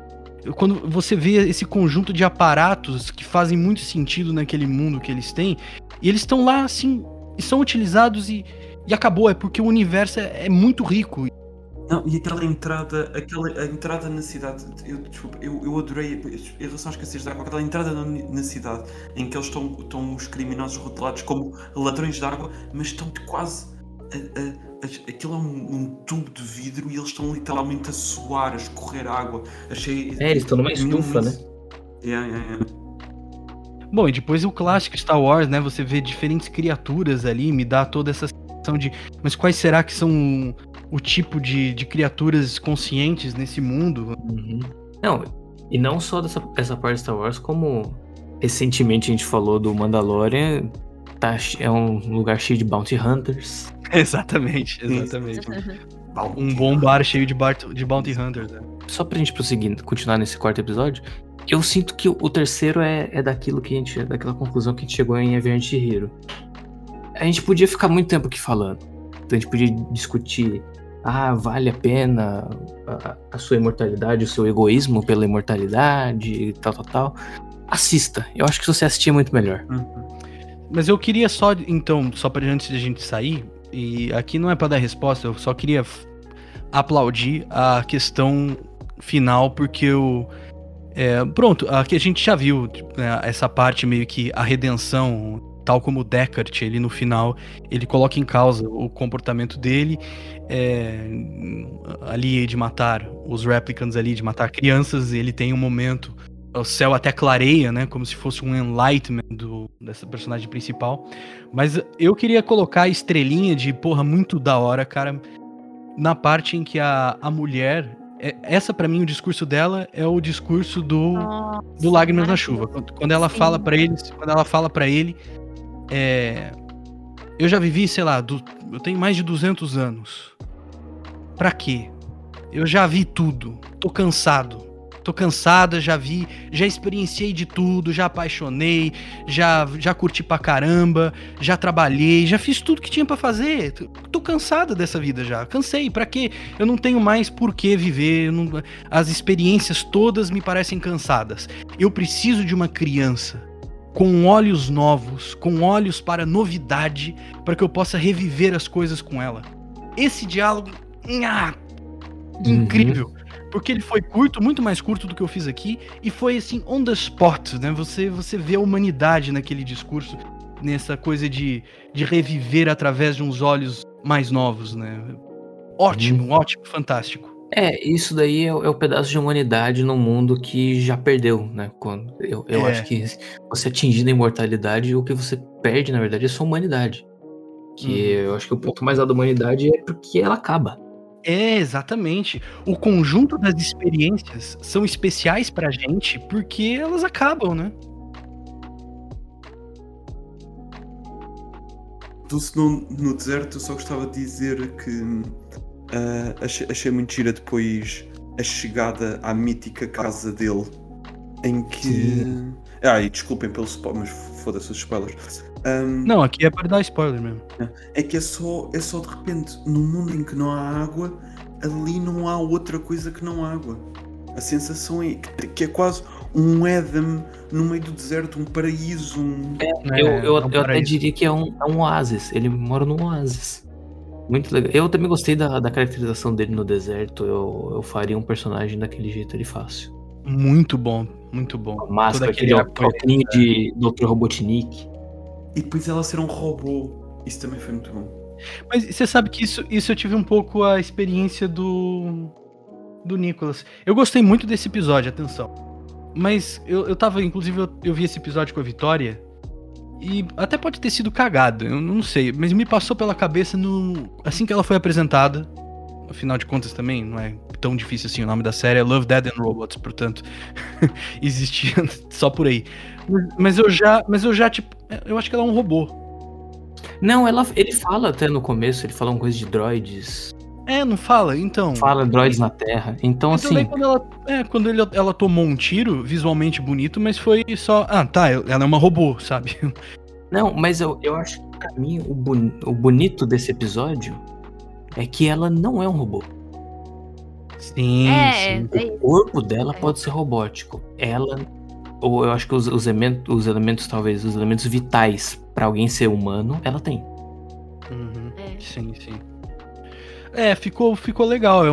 quando você vê esse conjunto de aparatos que fazem muito sentido naquele mundo que eles têm, e eles estão lá assim, e são utilizados e, e acabou, é porque o universo é, é muito rico. Não, e aquela entrada, aquela a entrada na cidade, eu, desculpa, eu, eu adorei em relação às escassez de água, aquela entrada na, na, cidade em que eles estão, estão os criminosos rotulados como ladrões de água, mas estão quase a, a, a, aquilo é um, um, tubo de vidro e eles estão literalmente a suar, a escorrer água. Achei. É, eles estão numa estufa, né? Yeah, yeah, yeah. Bom, e depois o clássico Star Wars, né? Você vê diferentes criaturas ali, me dá toda essa sensação de. Mas quais será que são o tipo de, de criaturas conscientes nesse mundo. Uhum. Não, e não só dessa essa parte de Star Wars, como recentemente a gente falou do Mandalorian, tá, é um lugar cheio de bounty hunters. Exatamente, exatamente. um bom bar cheio de, bar, de bounty hunters. Né? Só pra gente prosseguir, continuar nesse quarto episódio, eu sinto que o terceiro é, é daquilo que a gente. É daquela conclusão que a gente chegou em Aviante de Hero. A gente podia ficar muito tempo aqui falando. Então a gente podia discutir ah, vale a pena a, a, sua imortalidade, o seu egoísmo pela imortalidade, tal, tal, tal. Assista. Eu acho que você assistir é muito melhor. Uhum. Mas eu queria só, então, só para antes de a gente sair, e aqui não é para dar resposta, eu só queria aplaudir a questão final, porque eu. É, pronto, aqui a gente já viu né, essa parte meio que a redenção tal como o Deckard, ele no final, ele coloca em causa o comportamento dele é, ali de matar os replicants ali, de matar crianças, ele tem um momento, o céu até clareia, né, como se fosse um enlightenment do, dessa personagem principal, mas eu queria colocar a estrelinha de, porra, muito da hora, cara, na parte em que a, a mulher é, essa para mim o discurso dela é o discurso do Nossa, do Lágrimas na Chuva. Quando ela Sim. fala para eles, quando ela fala para ele é, eu já vivi, sei lá, do, eu tenho mais de 200 anos. Pra quê? Eu já vi tudo. Tô cansado. Tô cansada, já vi, já experienciei de tudo, já apaixonei, já já curti pra caramba, já trabalhei, já fiz tudo que tinha para fazer. Tô cansada dessa vida já. Cansei, para quê? Eu não tenho mais por que viver, não... as experiências todas me parecem cansadas. Eu preciso de uma criança com olhos novos, com olhos para novidade, para que eu possa reviver as coisas com ela. Esse diálogo, ah, incrível. Uhum. Porque ele foi curto, muito mais curto do que eu fiz aqui, e foi assim, on the spot, né? Você, você vê a humanidade naquele discurso, nessa coisa de, de reviver através de uns olhos mais novos, né? Ótimo, uhum. ótimo, fantástico. É, isso daí é, é, o pedaço de humanidade num mundo que já perdeu, né? Quando eu, eu é. acho que você atingindo a imortalidade, o que você perde, na verdade, é sua humanidade. Que uhum. eu acho que o ponto mais alto da humanidade é porque ela acaba. É, exatamente. O conjunto das experiências são especiais pra gente porque elas acabam, né? Dulce, no, no deserto, eu só gostava de dizer que Uh, achei, achei muito gira depois a chegada à mítica casa dele, em que. Sim. Ah, e desculpem pelo spoiler, mas foda-se os spoilers. Um, não, aqui é para dar spoiler mesmo. É que é só, é só de repente, no mundo em que não há água, ali não há outra coisa que não água. A sensação é que, que é quase um Éden no meio do deserto, um paraíso. Um... É, eu, eu, é um eu até diria que é um, é um oásis. Ele mora num oásis. Muito legal. Eu também gostei da, da caracterização dele no deserto. Eu, eu faria um personagem daquele jeito ali fácil. Muito bom, muito bom. A máscara, aquele óculos de Dr. Robotnik. e depois ela ser um robô. Isso também foi muito bom. Mas você sabe que isso, isso eu tive um pouco a experiência do. do Nicholas. Eu gostei muito desse episódio, atenção. Mas eu, eu tava, inclusive, eu, eu vi esse episódio com a Vitória. E até pode ter sido cagado, eu não sei, mas me passou pela cabeça no assim que ela foi apresentada. Afinal de contas também não é tão difícil assim, o nome da série é Love Dead and Robots, portanto, existia só por aí. Mas eu já, mas eu já tipo, eu acho que ela é um robô. Não, ela, ele fala até no começo, ele fala uma coisa de droids. É, não fala? Então. Fala droids na Terra. Então, então assim. quando, ela, é, quando ele, ela tomou um tiro, visualmente bonito, mas foi só. Ah, tá, ela é uma robô, sabe? Não, mas eu, eu acho que pra mim o, bon, o bonito desse episódio é que ela não é um robô. Sim, é, sim. É o corpo dela é. pode ser robótico. Ela. Ou eu acho que os, os, elementos, os elementos, talvez, os elementos vitais para alguém ser humano, ela tem. Uhum. É. Sim, sim. É, ficou, ficou legal. É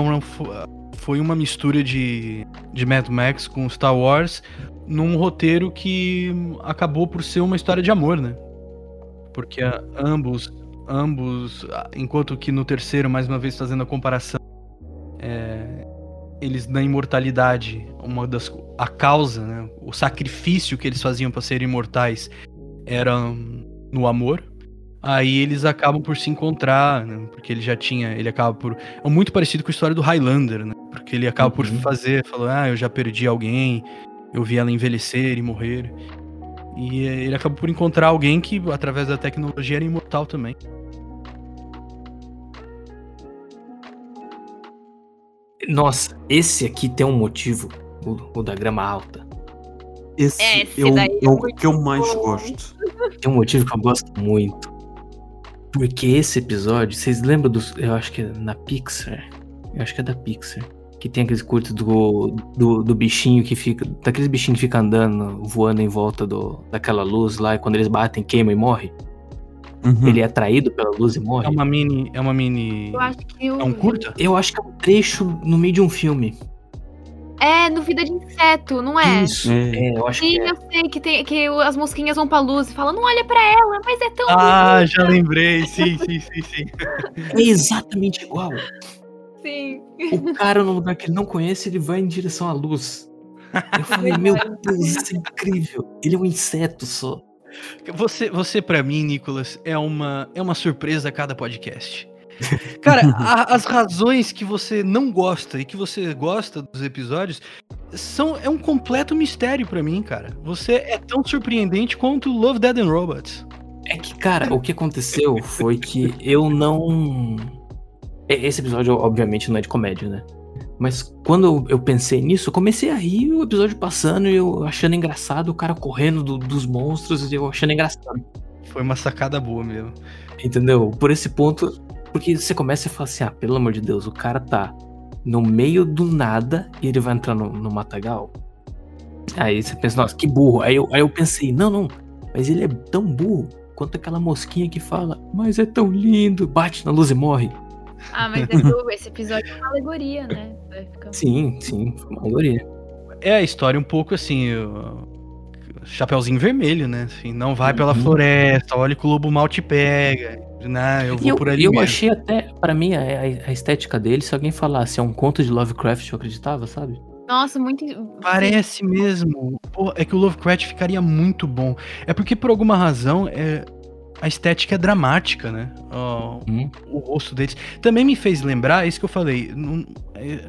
foi uma mistura de, de Mad Max com Star Wars num roteiro que acabou por ser uma história de amor, né? Porque ambos, ambos, enquanto que no terceiro, mais uma vez fazendo a comparação, é, eles na imortalidade, uma das a causa, né, o sacrifício que eles faziam para serem imortais era no amor. Aí eles acabam por se encontrar, né? Porque ele já tinha. Ele acaba por. É muito parecido com a história do Highlander, né? Porque ele acaba uhum. por fazer, falou, ah, eu já perdi alguém, eu vi ela envelhecer e morrer. E ele acaba por encontrar alguém que, através da tecnologia, era imortal também. Nossa, esse aqui tem um motivo, o, o da grama alta. Esse, esse é o, é o que eu mais gosto. Tem um motivo que eu gosto muito. Porque esse episódio, vocês lembram dos. Eu acho que é na Pixar. Eu acho que é da Pixar. Que tem aqueles curtos do, do, do bichinho que fica. Daqueles bichinhos que fica andando, voando em volta do, daquela luz lá, e quando eles batem, queima e morre. Uhum. Ele é atraído pela luz e morre. É uma mini. É uma mini. Eu acho que eu... É um curta? Eu acho que é um trecho no meio de um filme. É, no Vida de Inseto, não é? Isso, é, eu acho Sim, que é. eu sei que, tem, que as mosquinhas vão pra luz e falam, não olha pra ela, mas é tão Ah, bonita. já lembrei, sim, sim, sim, sim. É exatamente igual. Sim. O cara, no lugar que ele não conhece, ele vai em direção à luz. Eu falei, meu Deus, isso é incrível. Ele é um inseto só. Você, você para mim, Nicolas, é uma, é uma surpresa a cada podcast. Cara, a, as razões que você não gosta e que você gosta dos episódios são é um completo mistério para mim, cara. Você é tão surpreendente quanto Love Dead and Robots. É que, cara, o que aconteceu foi que eu não. Esse episódio, obviamente, não é de comédia, né? Mas quando eu pensei nisso, eu comecei a rir o episódio passando e eu achando engraçado o cara correndo do, dos monstros e eu achando engraçado. Foi uma sacada boa mesmo. Entendeu? Por esse ponto, porque você começa a falar assim, ah, pelo amor de Deus, o cara tá no meio do nada e ele vai entrar no, no matagal. Aí você pensa, nossa, que burro. Aí eu, aí eu pensei, não, não, mas ele é tão burro quanto aquela mosquinha que fala, mas é tão lindo, bate na luz e morre. Ah, mas é esse episódio é uma alegoria, né? Ficar... Sim, sim, foi uma alegoria. É a história um pouco assim, Chapeuzinho vermelho, né? Assim, não vai pela uhum. floresta, olha que o lobo mal te pega. Né? Eu vou eu, por ali. Eu mesmo. achei até, para mim, a, a, estética dele, se alguém falasse é um conto de Lovecraft, eu acreditava, sabe? Nossa, muito. Parece mesmo. Pô, é que o Lovecraft ficaria muito bom. É porque, por alguma razão, é... a estética é dramática, né? hum. O rosto deles. Também me fez lembrar, é isso que eu falei. Não é,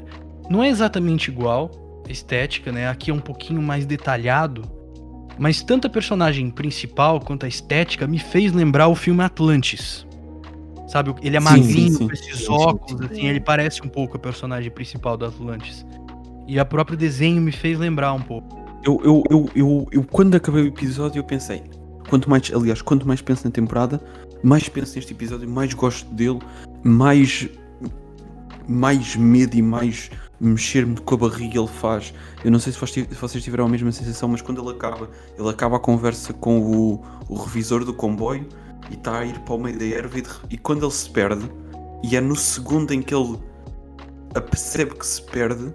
não é exatamente igual a estética, né? Aqui é um pouquinho mais detalhado. Mas tanto a personagem principal quanto a estética me fez lembrar o filme Atlantis. Sabe, ele é magrinho, com esses óculos, assim, ele parece um pouco a personagem principal do Atlantis. E a próprio desenho me fez lembrar um pouco. Eu, eu, eu, eu, eu quando acabei o episódio, eu pensei, quanto mais, aliás, quanto mais penso na temporada, mais penso neste episódio, mais gosto dele, mais mais medo e mais mexer-me com a barriga ele faz. Eu não sei se vocês tiveram a mesma sensação, mas quando ele acaba, ele acaba a conversa com o, o revisor do comboio e está a ir para o meio da erva e, e, quando ele se perde, e é no segundo em que ele percebe que se perde,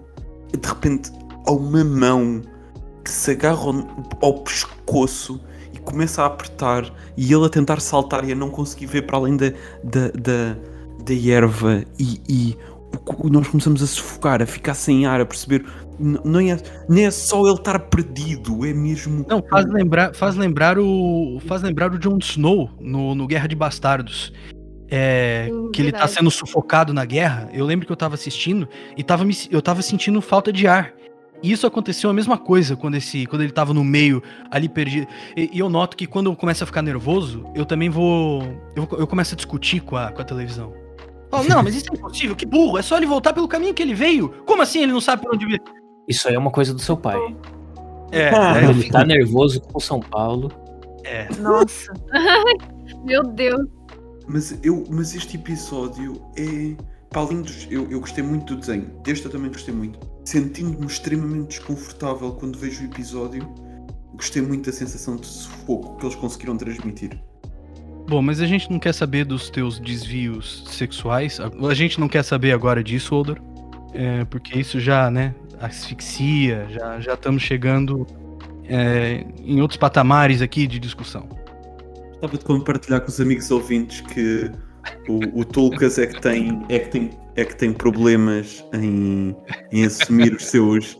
de repente há uma mão que se agarra ao, ao pescoço e começa a apertar e ele a tentar saltar e a não conseguir ver para além da, da, da, da erva e, e nós começamos a sufocar, a ficar sem ar, a perceber. Não é, nem é só ele estar perdido, é mesmo. Não, faz lembrar, faz lembrar o. Faz lembrar o Jon Snow no, no Guerra de Bastardos. É, Sim, que ele tá sendo sufocado na guerra. Eu lembro que eu tava assistindo e tava me, eu tava sentindo falta de ar. E isso aconteceu a mesma coisa quando, esse, quando ele tava no meio, ali perdido. E, e eu noto que quando eu começo a ficar nervoso, eu também vou. Eu, eu começo a discutir com a, com a televisão. Oh, não, mas isso é impossível, que burro. É só ele voltar pelo caminho que ele veio. Como assim ele não sabe por onde vir? Isso aí é uma coisa do seu pai. É, ah, ele ficar nervoso com o São Paulo. É. Nossa. Meu Deus. Mas, eu, mas este episódio é. Para além dos. Eu, eu gostei muito do desenho. Deste eu também gostei muito. Sentindo-me extremamente desconfortável quando vejo o episódio, gostei muito da sensação de sufoco que eles conseguiram transmitir. Bom, mas a gente não quer saber dos teus desvios sexuais. A gente não quer saber agora disso, Odor. É, porque isso já, né, asfixia, já, já estamos chegando é, em outros patamares aqui de discussão. Gostava de compartilhar com os amigos ouvintes que o, o Tulcas é que tem, é que tem, é que tem problemas em, em assumir os seus,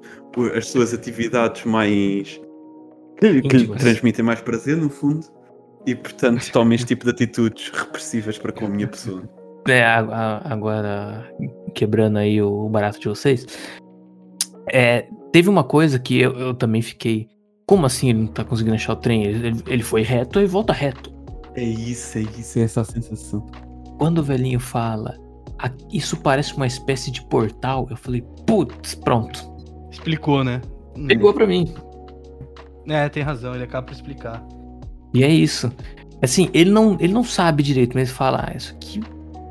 as suas atividades mais que, que transmitem mais prazer, no fundo. E portanto tome este tipo de atitudes repressivas para com a minha pessoa. É, agora quebrando aí o barato de vocês. É, teve uma coisa que eu, eu, também fiquei. Como assim ele não tá conseguindo achar o trem? Ele, ele foi reto e volta reto. É isso, é isso, é essa sensação. Quando o velhinho fala, isso parece uma espécie de portal, eu falei, putz, pronto. Explicou, né? Pegou pra mim. É, tem razão, ele acaba por explicar. E é isso. Assim, ele não, ele não sabe direito, mas fala, ah, isso aqui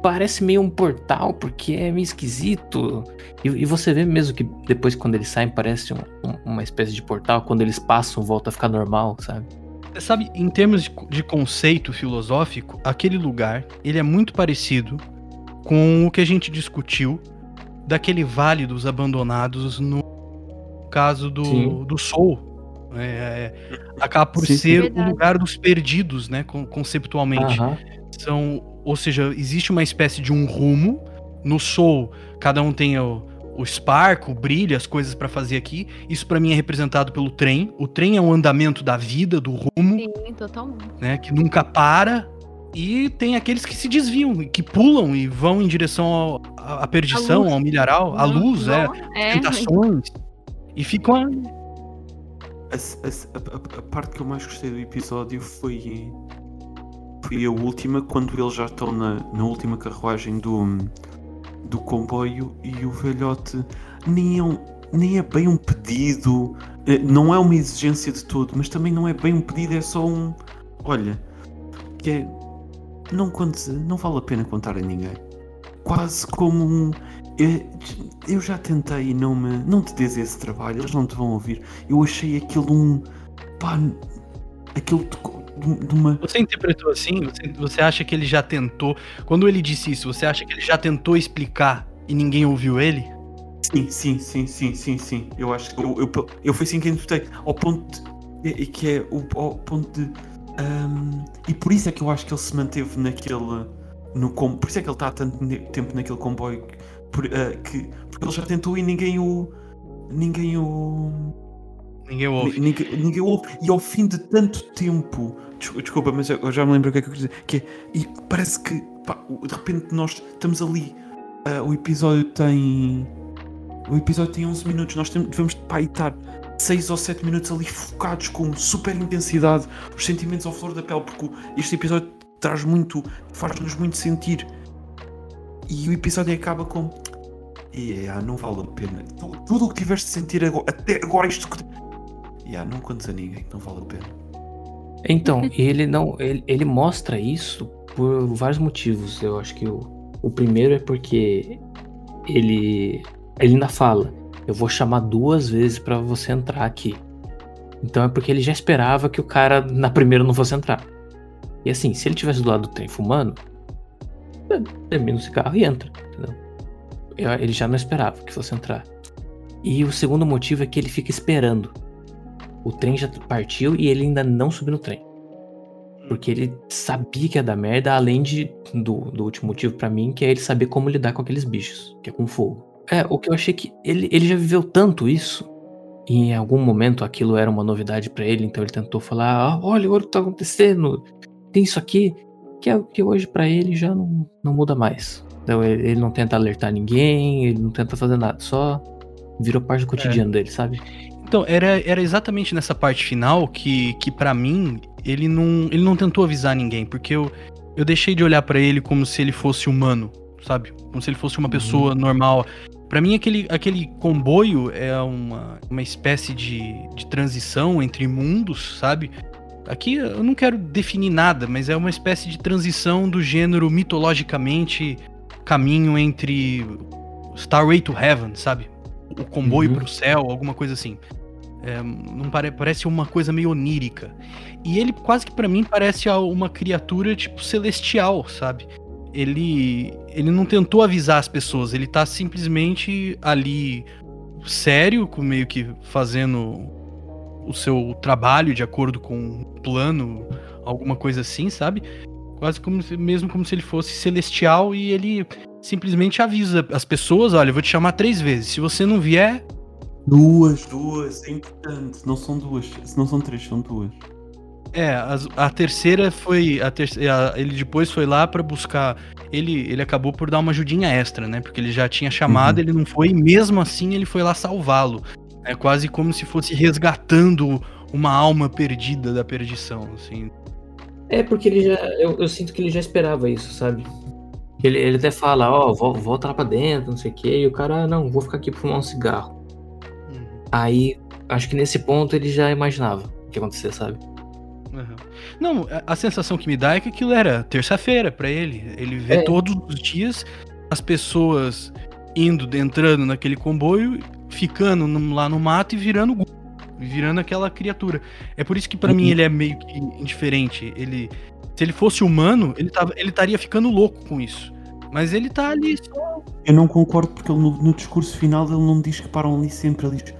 parece meio um portal, porque é meio esquisito. E, e você vê mesmo que depois, quando eles saem, parece um, um, uma espécie de portal. Quando eles passam, volta a ficar normal, sabe? Sabe, em termos de, de conceito filosófico, aquele lugar, ele é muito parecido com o que a gente discutiu daquele Vale dos Abandonados no caso do, do Soul, é, é, acaba por sim, ser sim. o lugar dos perdidos, né? Conceptualmente. Uhum. São, ou seja, existe uma espécie de um rumo. No Soul, cada um tem o, o spark, o brilho, as coisas para fazer aqui. Isso para mim é representado pelo trem. O trem é o andamento da vida, do rumo. Sim, totalmente. Né, que nunca para. E tem aqueles que se desviam, que pulam e vão em direção à perdição, ao milharal, à luz, não, é, é, tentações. E ficam a, a, a, parte que eu mais gostei do episódio foi, foi a última, quando eles já estão na, na última carruagem do, do comboio e o velhote nem é, um, nem é bem um pedido, eh, não é uma exigência de todo, mas também não é bem um pedido, é só um. Olha, que é. Não, conte, não vale a pena contar a ninguém. Quase como um. Eu já tentei e não me. Não te des esse trabalho, eles não te vão ouvir. Eu achei aquilo um. Pá. Aquilo de, de uma. Você interpretou assim? Você, você acha que ele já tentou. Quando ele disse isso, você acha que ele já tentou explicar e ninguém ouviu ele? Sim, sim, sim, sim, sim, sim. Eu acho que. Eu, eu, eu fui assim que interpretei. Ao ponto de. Que é o ao ponto de. Um, e por isso é que eu acho que ele se manteve naquele. No, por isso é que ele está há tanto tempo naquele comboio por, uh, que, porque ele já tentou e ninguém o. Ninguém o. Ninguém ouve. Ninguém, ninguém ouve. E ao fim de tanto tempo. Desculpa, mas eu já me lembro o que é que eu quis dizer. Que é, e parece que pá, de repente nós estamos ali. Uh, o episódio tem. O episódio tem 11 minutos. Nós temos, devemos pá, estar 6 ou 7 minutos ali focados com super intensidade. Os sentimentos ao flor da pele. Porque este episódio traz muito. faz-nos muito sentir e o episódio acaba com. Yeah, não vale a pena. Tudo o que tiveste de sentir agora, até agora isto que. Yeah, não contes a ninguém, não vale a pena. Então, ele não. Ele, ele mostra isso por vários motivos. Eu acho que o, o primeiro é porque ele. Ele ainda fala. Eu vou chamar duas vezes para você entrar aqui. Então é porque ele já esperava que o cara na primeira não fosse entrar. E assim, se ele tivesse do lado do trem fumando, termina o cigarro e entra, entendeu? Ele já não esperava que fosse entrar. E o segundo motivo é que ele fica esperando. O trem já partiu e ele ainda não subiu no trem. Porque ele sabia que ia dar merda, além de, do, do último motivo para mim, que é ele saber como lidar com aqueles bichos, que é com fogo. É, o que eu achei que ele, ele já viveu tanto isso, e em algum momento aquilo era uma novidade para ele, então ele tentou falar: ah, olha, olha o que tá acontecendo, tem isso aqui, que é o que hoje para ele já não, não muda mais. Então ele, ele, não tenta alertar ninguém, ele não tenta fazer nada, só virou parte do cotidiano é. dele, sabe? Então, era, era exatamente nessa parte final que, que para mim, ele não, ele não tentou avisar ninguém, porque eu, eu deixei de olhar para ele como se ele fosse humano, sabe? Como se ele fosse uma uhum. pessoa normal. Para mim, aquele, aquele comboio é uma, uma espécie de, de transição entre mundos, sabe? Aqui eu não quero definir nada, mas é uma espécie de transição do gênero mitologicamente caminho entre Starway to Heaven, sabe? O comboio uhum. pro céu, alguma coisa assim. É, não pare, parece uma coisa meio onírica. E ele quase que para mim parece uma criatura tipo celestial, sabe? Ele ele não tentou avisar as pessoas, ele tá simplesmente ali sério, meio que fazendo o seu trabalho de acordo com um plano, alguma coisa assim, sabe? Quase como se, mesmo como se ele fosse celestial e ele simplesmente avisa as pessoas, olha, eu vou te chamar três vezes. Se você não vier, Duas, duas, é importante. Não são duas, não são três, são duas. É, a, a terceira foi. A terceira, ele depois foi lá para buscar. Ele, ele acabou por dar uma ajudinha extra, né? Porque ele já tinha chamado, uhum. ele não foi, e mesmo assim ele foi lá salvá-lo. É quase como se fosse resgatando uma alma perdida da perdição, assim. É, porque ele já. Eu, eu sinto que ele já esperava isso, sabe? Ele, ele até fala, ó, oh, volta lá pra dentro, não sei o quê, e o cara, ah, não, vou ficar aqui pra fumar um cigarro. Aí, acho que nesse ponto ele já imaginava o que ia acontecer, sabe? Uhum. Não, a, a, sensação que me dá é que aquilo era terça-feira para ele. Ele vê é. todos os dias as pessoas indo, entrando naquele comboio, ficando no, lá no mato e virando virando aquela criatura. É por isso que para uhum. mim ele é meio que indiferente. Ele, se ele fosse humano, ele tava, ele estaria ficando louco com isso. Mas ele tá ali só. Eu não concordo porque ele, no, no, discurso final ele não diz que param ali sempre, ele diz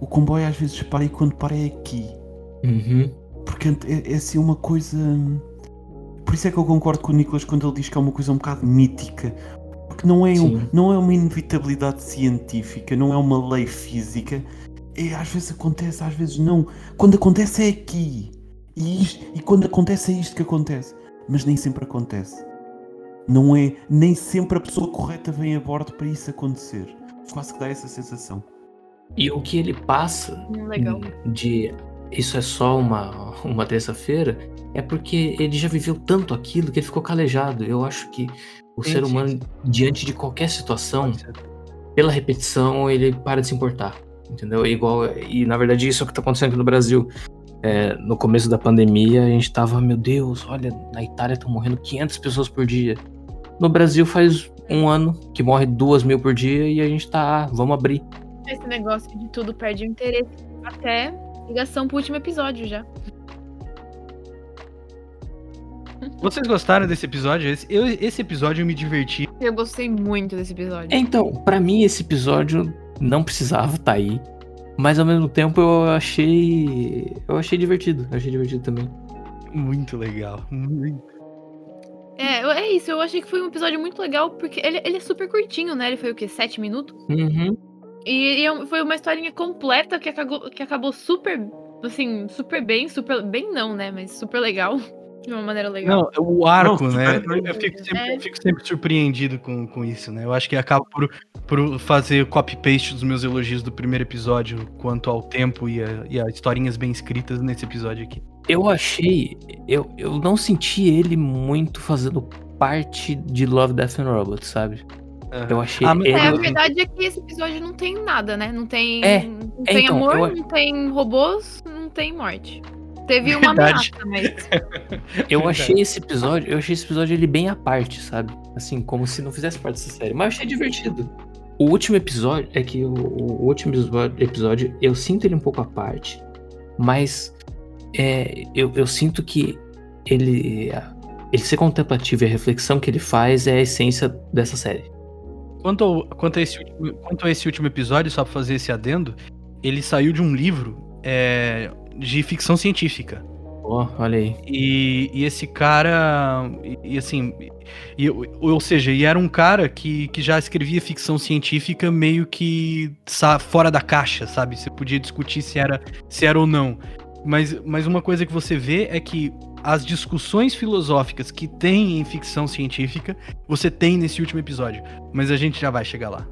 o comboio às vezes para e quando para é aqui. Uhum. Porque é, é assim uma coisa. Por isso é que eu concordo com o Nicolas quando ele diz que é uma coisa um bocado mítica. Porque não é, um, não é uma inevitabilidade científica, não é uma lei física. É, às vezes acontece, às vezes não. Quando acontece é aqui. E, isto, e quando acontece é isto que acontece. Mas nem sempre acontece. Não é. Nem sempre a pessoa correta vem a bordo para isso acontecer. Quase que dá essa sensação. E o que ele passa Legal. de isso é só uma, uma terça-feira é porque ele já viveu tanto aquilo que ele ficou calejado. Eu acho que o sim, ser humano, sim. diante de qualquer situação, pela repetição, ele para de se importar. Entendeu? É igual, e na verdade isso é o que está acontecendo aqui no Brasil. É, no começo da pandemia, a gente tava, meu Deus, olha, na Itália estão morrendo 500 pessoas por dia. No Brasil faz um ano que morre duas mil por dia e a gente tá, ah, vamos abrir. Esse negócio de tudo perde o interesse. Até ligação pro último episódio já. Vocês gostaram desse episódio? Esse, eu, esse episódio eu me diverti. Eu gostei muito desse episódio. Então, para mim esse episódio não precisava estar tá aí. Mas ao mesmo tempo eu achei. Eu achei divertido. Eu achei divertido também. Muito legal. Muito. É, é isso. Eu achei que foi um episódio muito legal, porque ele, ele é super curtinho, né? Ele foi o quê? Sete minutos? Uhum. E, e, é foi uma historinha completa que acabou, que acabou super, assim, super bem, super bem não, né? Mas super legal. De uma maneira legal. Não, o arco, não, né? Eu fico sempre, é. fico sempre, surpreendido com, com isso, né? Eu acho que acaba por, por fazer copy-paste dos meus elogios do primeiro episódio quanto ao tempo e a, e a historinhas bem escritas nesse episódio aqui. Eu achei. Eu, eu não senti ele muito fazendo parte de Love, Death and Robots, sabe? Uhum. Eu achei. Ah, ele... É, a verdade é que esse episódio não tem nada, né? Não tem, é, não tem então, amor, eu... não tem robôs, não tem morte. Teve uma verdade. ameaça, mas. eu achei esse episódio, eu achei esse episódio ele bem à parte, sabe? Assim, como se não fizesse parte dessa série. Mas eu achei divertido. O último episódio é que o, o último episódio eu sinto ele um pouco à parte, mas é, eu, eu sinto que ele, ele ser contemplativo e a reflexão que ele faz é a essência dessa série. Quanto, ao, quanto, a esse último, quanto a esse último episódio, só pra fazer esse adendo, ele saiu de um livro é, de ficção científica. Oh, olha aí. E, e esse cara. E, e assim. E, ou seja, e era um cara que, que já escrevia ficção científica meio que fora da caixa, sabe? Você podia discutir se era, se era ou não. Mas, mas uma coisa que você vê é que as discussões filosóficas que tem em ficção científica, você tem nesse último episódio. Mas a gente já vai chegar lá.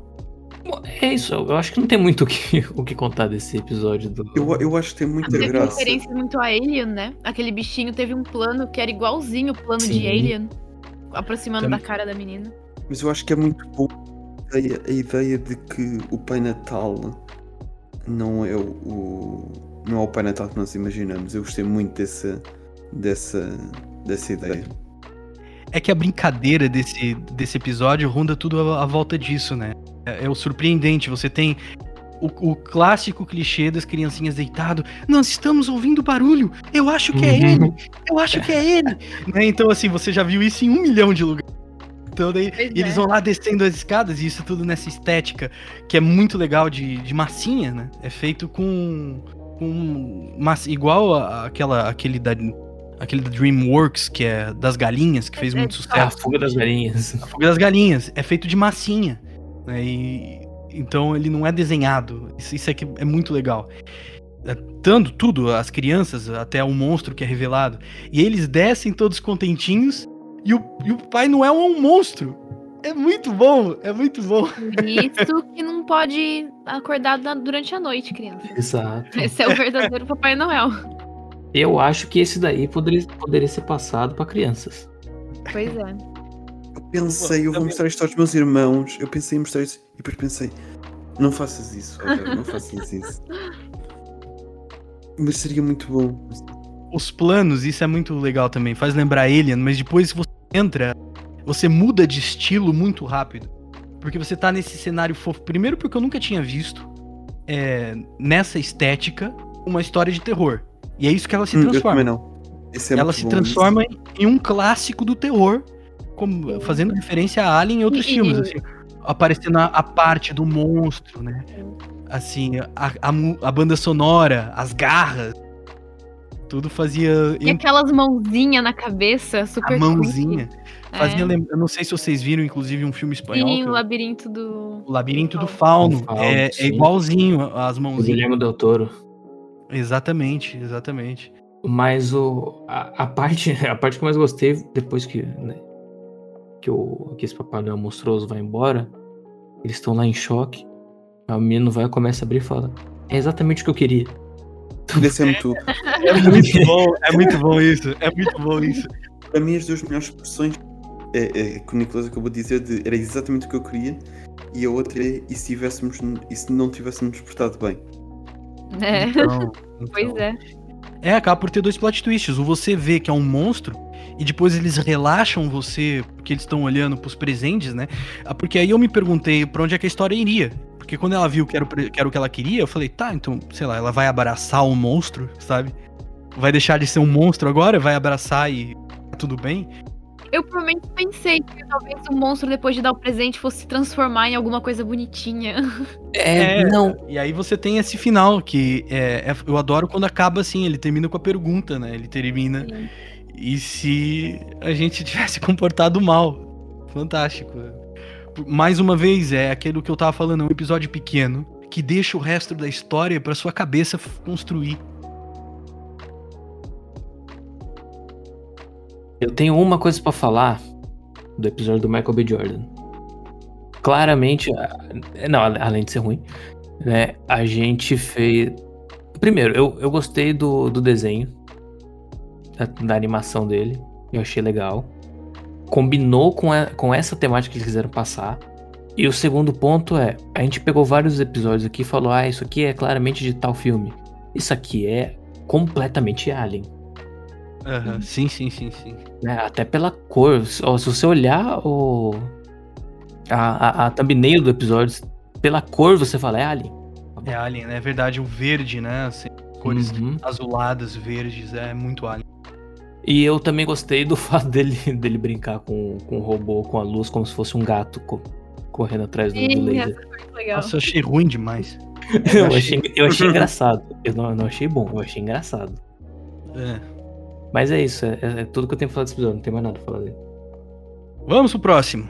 É isso, eu acho que não tem muito o que, o que contar desse episódio do. Eu, eu acho que tem muita Teve graça. referência muito a Alien, né? Aquele bichinho teve um plano que era igualzinho o plano Sim. de Alien, aproximando Também. da cara da menina. Mas eu acho que é muito bom a ideia, a ideia de que o Pai Natal não é o, o, não é o Pai Natal que nós imaginamos. Eu gostei muito dessa, dessa, dessa ideia. É que a brincadeira desse, desse episódio ronda tudo à, volta disso, né? É, é o surpreendente. Você tem o, o, clássico clichê das criancinhas deitado. Nós estamos ouvindo barulho. Eu acho que é uhum. ele. Eu acho que é ele. né? Então, assim, você já viu isso em um milhão de lugares. Então, daí, eles é. vão lá descendo as escadas, e isso tudo nessa estética que é muito legal de, de massinha, né? É feito com. com massa, igual a, aquela, aquele da, aquele da DreamWorks, que é das galinhas, que fez é, muito é, sucesso. Ah, a Fuga das Galinhas. A Fuga das Galinhas. É feito de massinha. Né? E, então ele não é desenhado. Isso, isso aqui é muito legal. É, tanto tudo, as crianças, até o monstro que é revelado. E eles descem todos contentinhos. E o, e o Pai Noel é um monstro. É muito bom, é muito bom. Isso que não pode acordar durante a noite, criança. Exato. Esse é o verdadeiro Papai Noel. Eu acho que esse daí poderia, poderia ser passado para crianças. Pois é pensei, eu vou mostrar isto aos meus irmãos. Eu pensei em mostrar isso e depois pensei, não faças isso, não faças isso. Mas seria muito bom. Os planos, isso é muito legal também. Faz lembrar Alien, mas depois que você entra, você muda de estilo muito rápido. Porque você tá nesse cenário fofo. Primeiro, porque eu nunca tinha visto é, nessa estética uma história de terror. E é isso que ela se transforma. Hum, eu também não. É ela se transforma isso. em um clássico do terror como, fazendo referência a Alien e outros e, filmes, assim, aparecendo a, a, parte do monstro, né? Assim, a, a, a, banda sonora, as garras, tudo fazia. E aquelas mãozinhas na cabeça, super. A mãozinha. Fazia é. Eu não sei se vocês viram, inclusive, um filme espanhol. Sim, o Labirinto do. O Labirinto do Fauno. Do Fauno é, é, igualzinho as mãozinhas. O Guilherme Del Toro. Exatamente, exatamente. Mas o, a, a, parte, a parte que eu mais gostei, depois que né, que, o, que esse Papai Noel monstruoso vai embora, eles estão lá em choque. A menino vai, começa a abrir e fala: É exatamente o que eu queria. Descendo tudo. É muito bom, é muito bom isso. É muito bom isso. Para mim, as duas melhores expressões é, é, que o Nicolas acabou de dizer de, era exatamente o que eu queria, e a outra é e se, tivéssemos, e se não tivéssemos portado bem. É. Então, então, pois é. É, acaba por ter dois plot twists. O você vê que é um monstro e depois eles relaxam você porque eles estão olhando pros presentes, né? Ah, porque aí eu me perguntei para onde é que a história iria. Porque quando ela viu que era, que era o que ela queria, eu falei, tá, então, sei lá, ela vai abraçar o monstro, sabe? Vai deixar de ser um monstro agora, vai abraçar e tá tudo bem. Eu provavelmente pensei que talvez o monstro, depois de dar o presente, fosse se transformar em alguma coisa bonitinha. É, é não. E aí você tem esse final que é, é, eu adoro quando acaba assim, ele termina com a pergunta, né? Ele termina. Sim. E se a gente tivesse comportado mal? Fantástico. Mais uma vez, é aquilo que eu tava falando, é um episódio pequeno que deixa o resto da história para sua cabeça construir. Eu tenho uma coisa para falar do episódio do Michael B. Jordan. Claramente, não, além de ser ruim, né, a gente fez. Primeiro, eu, eu gostei do, do desenho da, da, animação dele. Eu achei legal. Combinou com, a, com essa temática que eles quiseram passar. E o segundo ponto é: a gente pegou vários episódios aqui e falou, ah, isso aqui é claramente de tal filme. Isso aqui é completamente Alien. Uhum. Sim, sim, sim, sim. É, até pela cor. Se você olhar o. A, a, a thumbnail do episódio, pela cor você fala, é Alien. É Alien, né? é verdade, o verde, né? Assim, cores uhum. azuladas, verdes, é muito Alien. E eu também gostei do fato dele, dele brincar com, com o robô, com a luz, como se fosse um gato co correndo atrás do, do laser. Nossa, eu achei ruim demais. eu, achei, eu achei engraçado. Eu não, não achei bom, eu achei engraçado. É. Mas é isso, é, é, tudo que eu tenho pra falar desse episódio, não tem mais nada pra falar dele. Vamos pro próximo.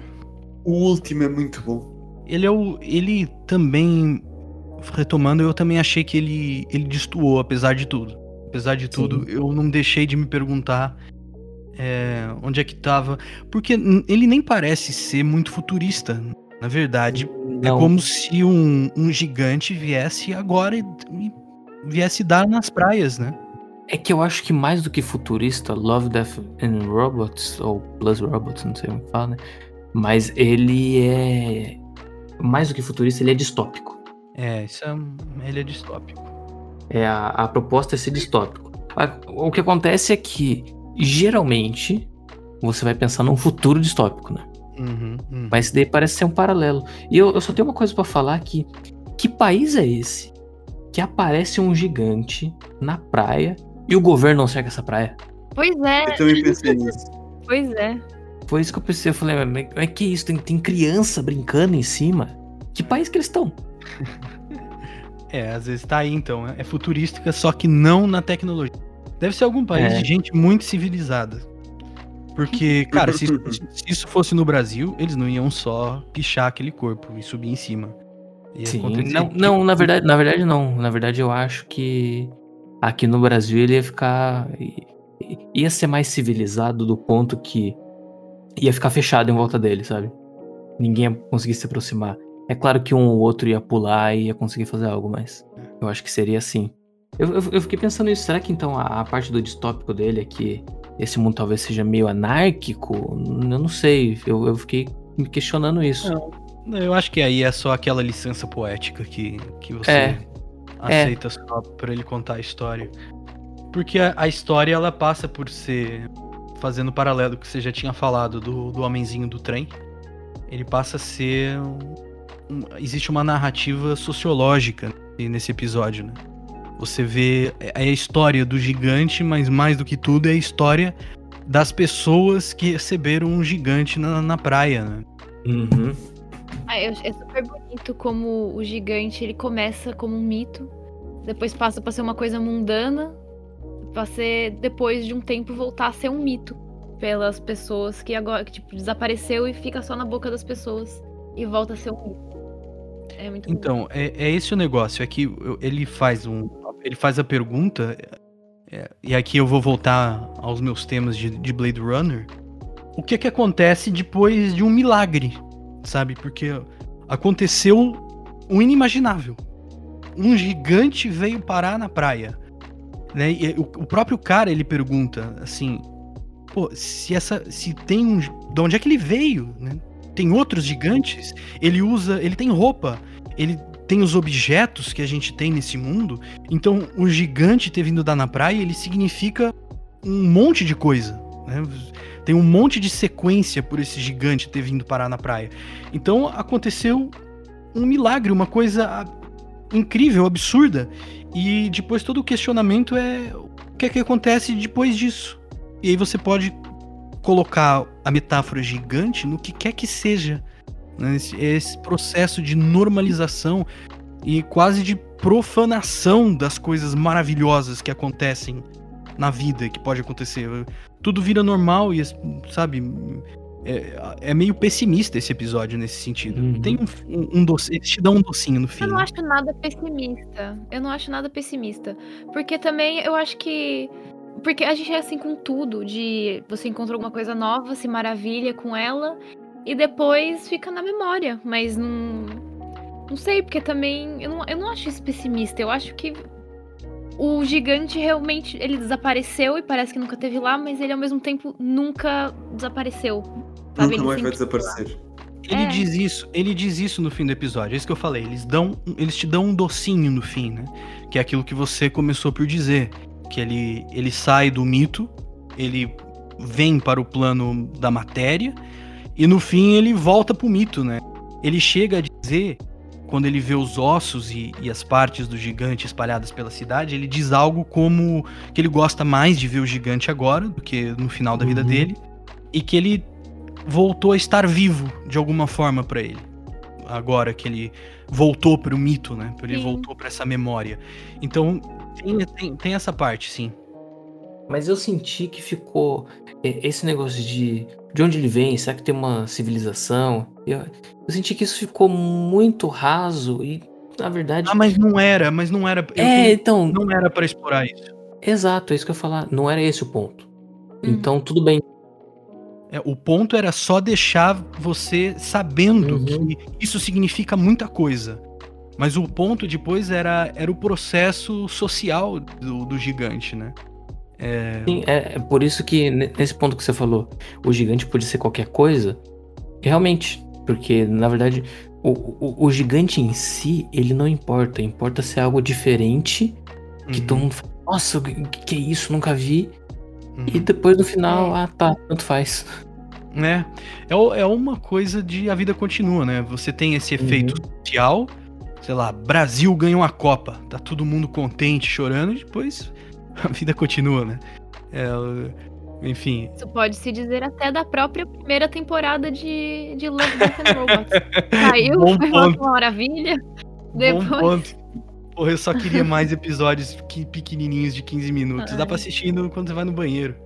O último é muito bom. Ele é o. Ele também. Retomando, eu também achei que ele, ele destoou, apesar de tudo. Apesar de tudo, Sim. eu não deixei de me perguntar é, onde é que tava. Porque ele nem parece ser muito futurista. Na verdade, é não. é como se um, um gigante viesse agora e, e viesse dar nas praias, né? É que eu acho que mais do que futurista, Love, Death and Robots, ou Plus Robots, não sei como fala, né? Mas ele é. Mais do que futurista, ele é distópico. É, isso é, ele é distópico. É, a, a proposta é ser distópico. O que acontece é que, geralmente, você vai pensar num futuro distópico, né? Uhum, uhum. Mas daí parece ser um paralelo. E eu, eu só tenho uma coisa para falar que que país é esse que aparece um gigante na praia e o governo não cerca essa praia? Pois é. Eu também pensei nisso. Pois é. Foi isso que eu pensei. Eu falei, mas é que isso? Tem, tem criança brincando em cima? Que país que eles estão? é, às vezes tá aí então. É futurística, só que não na tecnologia. Deve ser algum país é. de gente muito civilizada. Porque, cara, se, se, isso fosse no Brasil, eles não iam só pichar aquele corpo e subir em cima. Sim, não, não, na verdade, na verdade não. Na verdade eu acho que aqui no Brasil ele ia ficar ia ser mais civilizado do ponto que ia ficar fechado em volta dele, sabe? Ninguém ia conseguir se aproximar. É claro que um ou outro ia pular e ia conseguir fazer algo, mas eu acho que seria assim. Eu, eu, eu fiquei pensando nisso, será que então a, a, parte do distópico dele é que esse mundo talvez seja meio anárquico? Eu não sei, eu, eu fiquei me questionando isso. Não, eu acho que aí é só aquela licença poética que, que você é. Aceita é. só pra ele contar a história. Porque a, a, história ela passa por ser. Fazendo paralelo que você já tinha falado do, do homenzinho do trem. Ele passa a ser. Um, existe uma narrativa sociológica nesse episódio, né? Você vê é, é a história do gigante, mas mais do que tudo é a história das pessoas que receberam um gigante na, na praia, né? Uhum. Ah, é super bonito como o gigante ele começa como um mito, depois passa para ser uma coisa mundana, pra ser, depois de um tempo, voltar a ser um mito pelas pessoas que agora, que, tipo, desapareceu e fica só na boca das pessoas e volta a ser um mito. É muito então, é, é, esse o negócio, é que ele faz um. Ele faz a pergunta, é, e aqui eu vou voltar aos meus temas de, de Blade Runner. O que é que acontece depois de um milagre, sabe? Porque aconteceu o inimaginável. Um gigante veio parar na praia. Né? E o, o próprio cara ele pergunta assim: pô, se essa, se tem um, de onde é que ele veio, né? Tem outros gigantes. Ele usa, ele tem roupa, ele tem os objetos que a gente tem nesse mundo. Então, o gigante ter vindo dar na praia, ele significa um monte de coisa. Né? Tem um monte de sequência por esse gigante ter vindo parar na praia. Então, aconteceu um milagre, uma coisa incrível, absurda. E depois todo o questionamento é o que é que acontece depois disso. E aí você pode colocar a metáfora gigante no que quer que seja. Né? Esse, esse processo de normalização e quase de profanação das coisas maravilhosas que acontecem na vida, que pode acontecer. Tudo vira normal e, sabe, é, é, meio pessimista esse episódio nesse sentido. Uhum. Tem um, um, um doce, eles te dão um docinho no fim. Eu não acho nada pessimista. Eu não acho nada pessimista. Porque também eu acho que. Porque a gente é assim com tudo, de você encontra alguma coisa nova, se maravilha com ela, e depois fica na memória. Mas não. Não sei, porque também. Eu não, eu não acho isso pessimista. Eu acho que o gigante realmente ele desapareceu e parece que nunca teve lá, mas ele ao mesmo tempo nunca desapareceu. Sabe? Nunca mais vai desaparecer. Ele é. diz isso, ele diz isso no fim do episódio. É isso que eu falei. Eles dão, eles te dão um docinho no fim, né? Que é aquilo que você começou por dizer, que ele, ele sai do mito, ele vem para o plano da matéria e no fim ele volta pro mito, né? Ele chega a dizer quando ele vê os ossos e, e, as partes do gigante espalhadas pela cidade, ele diz algo como que ele gosta mais de ver o gigante agora do que no final da vida uhum. dele e que ele voltou a estar vivo de alguma forma para ele. Agora que ele voltou para o mito, né? Ele sim. voltou para essa memória. Então, tem, tem, tem, essa parte, sim. Mas eu senti que ficou esse negócio de de onde ele vem, será que tem uma civilização? Eu, eu senti que isso ficou muito raso e na verdade. Ah, mas não era, mas não era. É, então. Não era para explorar isso. Exato, é isso que eu ia falar. Não era esse o ponto. Hum. Então, tudo bem. É, o ponto era só deixar você sabendo uhum. que isso significa muita coisa. Mas o ponto depois era, era o processo social do, do gigante, né? É... Sim, é, é, por isso que nesse ponto que você falou, o gigante pode ser qualquer coisa. Realmente, porque na verdade o, o, o gigante em si, ele não importa. Importa ser algo diferente, que uhum. todo mundo fala, nossa, o que, que é isso? Nunca vi. Uhum. E depois no final, é. ah tá, tanto faz. Né? É, é uma coisa de a vida continua, né? Você tem esse efeito uhum. social, sei lá, Brasil ganha uma Copa, tá todo mundo contente, chorando, e depois a vida continua, né? É, enfim. Isso pode se dizer até da própria primeira temporada de, de Love, Death and Robots. Saiu, Bom foi ponto. uma maravilha. Depois... Bom ponto. Porra, eu só queria mais episódios pequenininhos de 15 minutos. Ai. Dá pra assistir quando você vai no banheiro.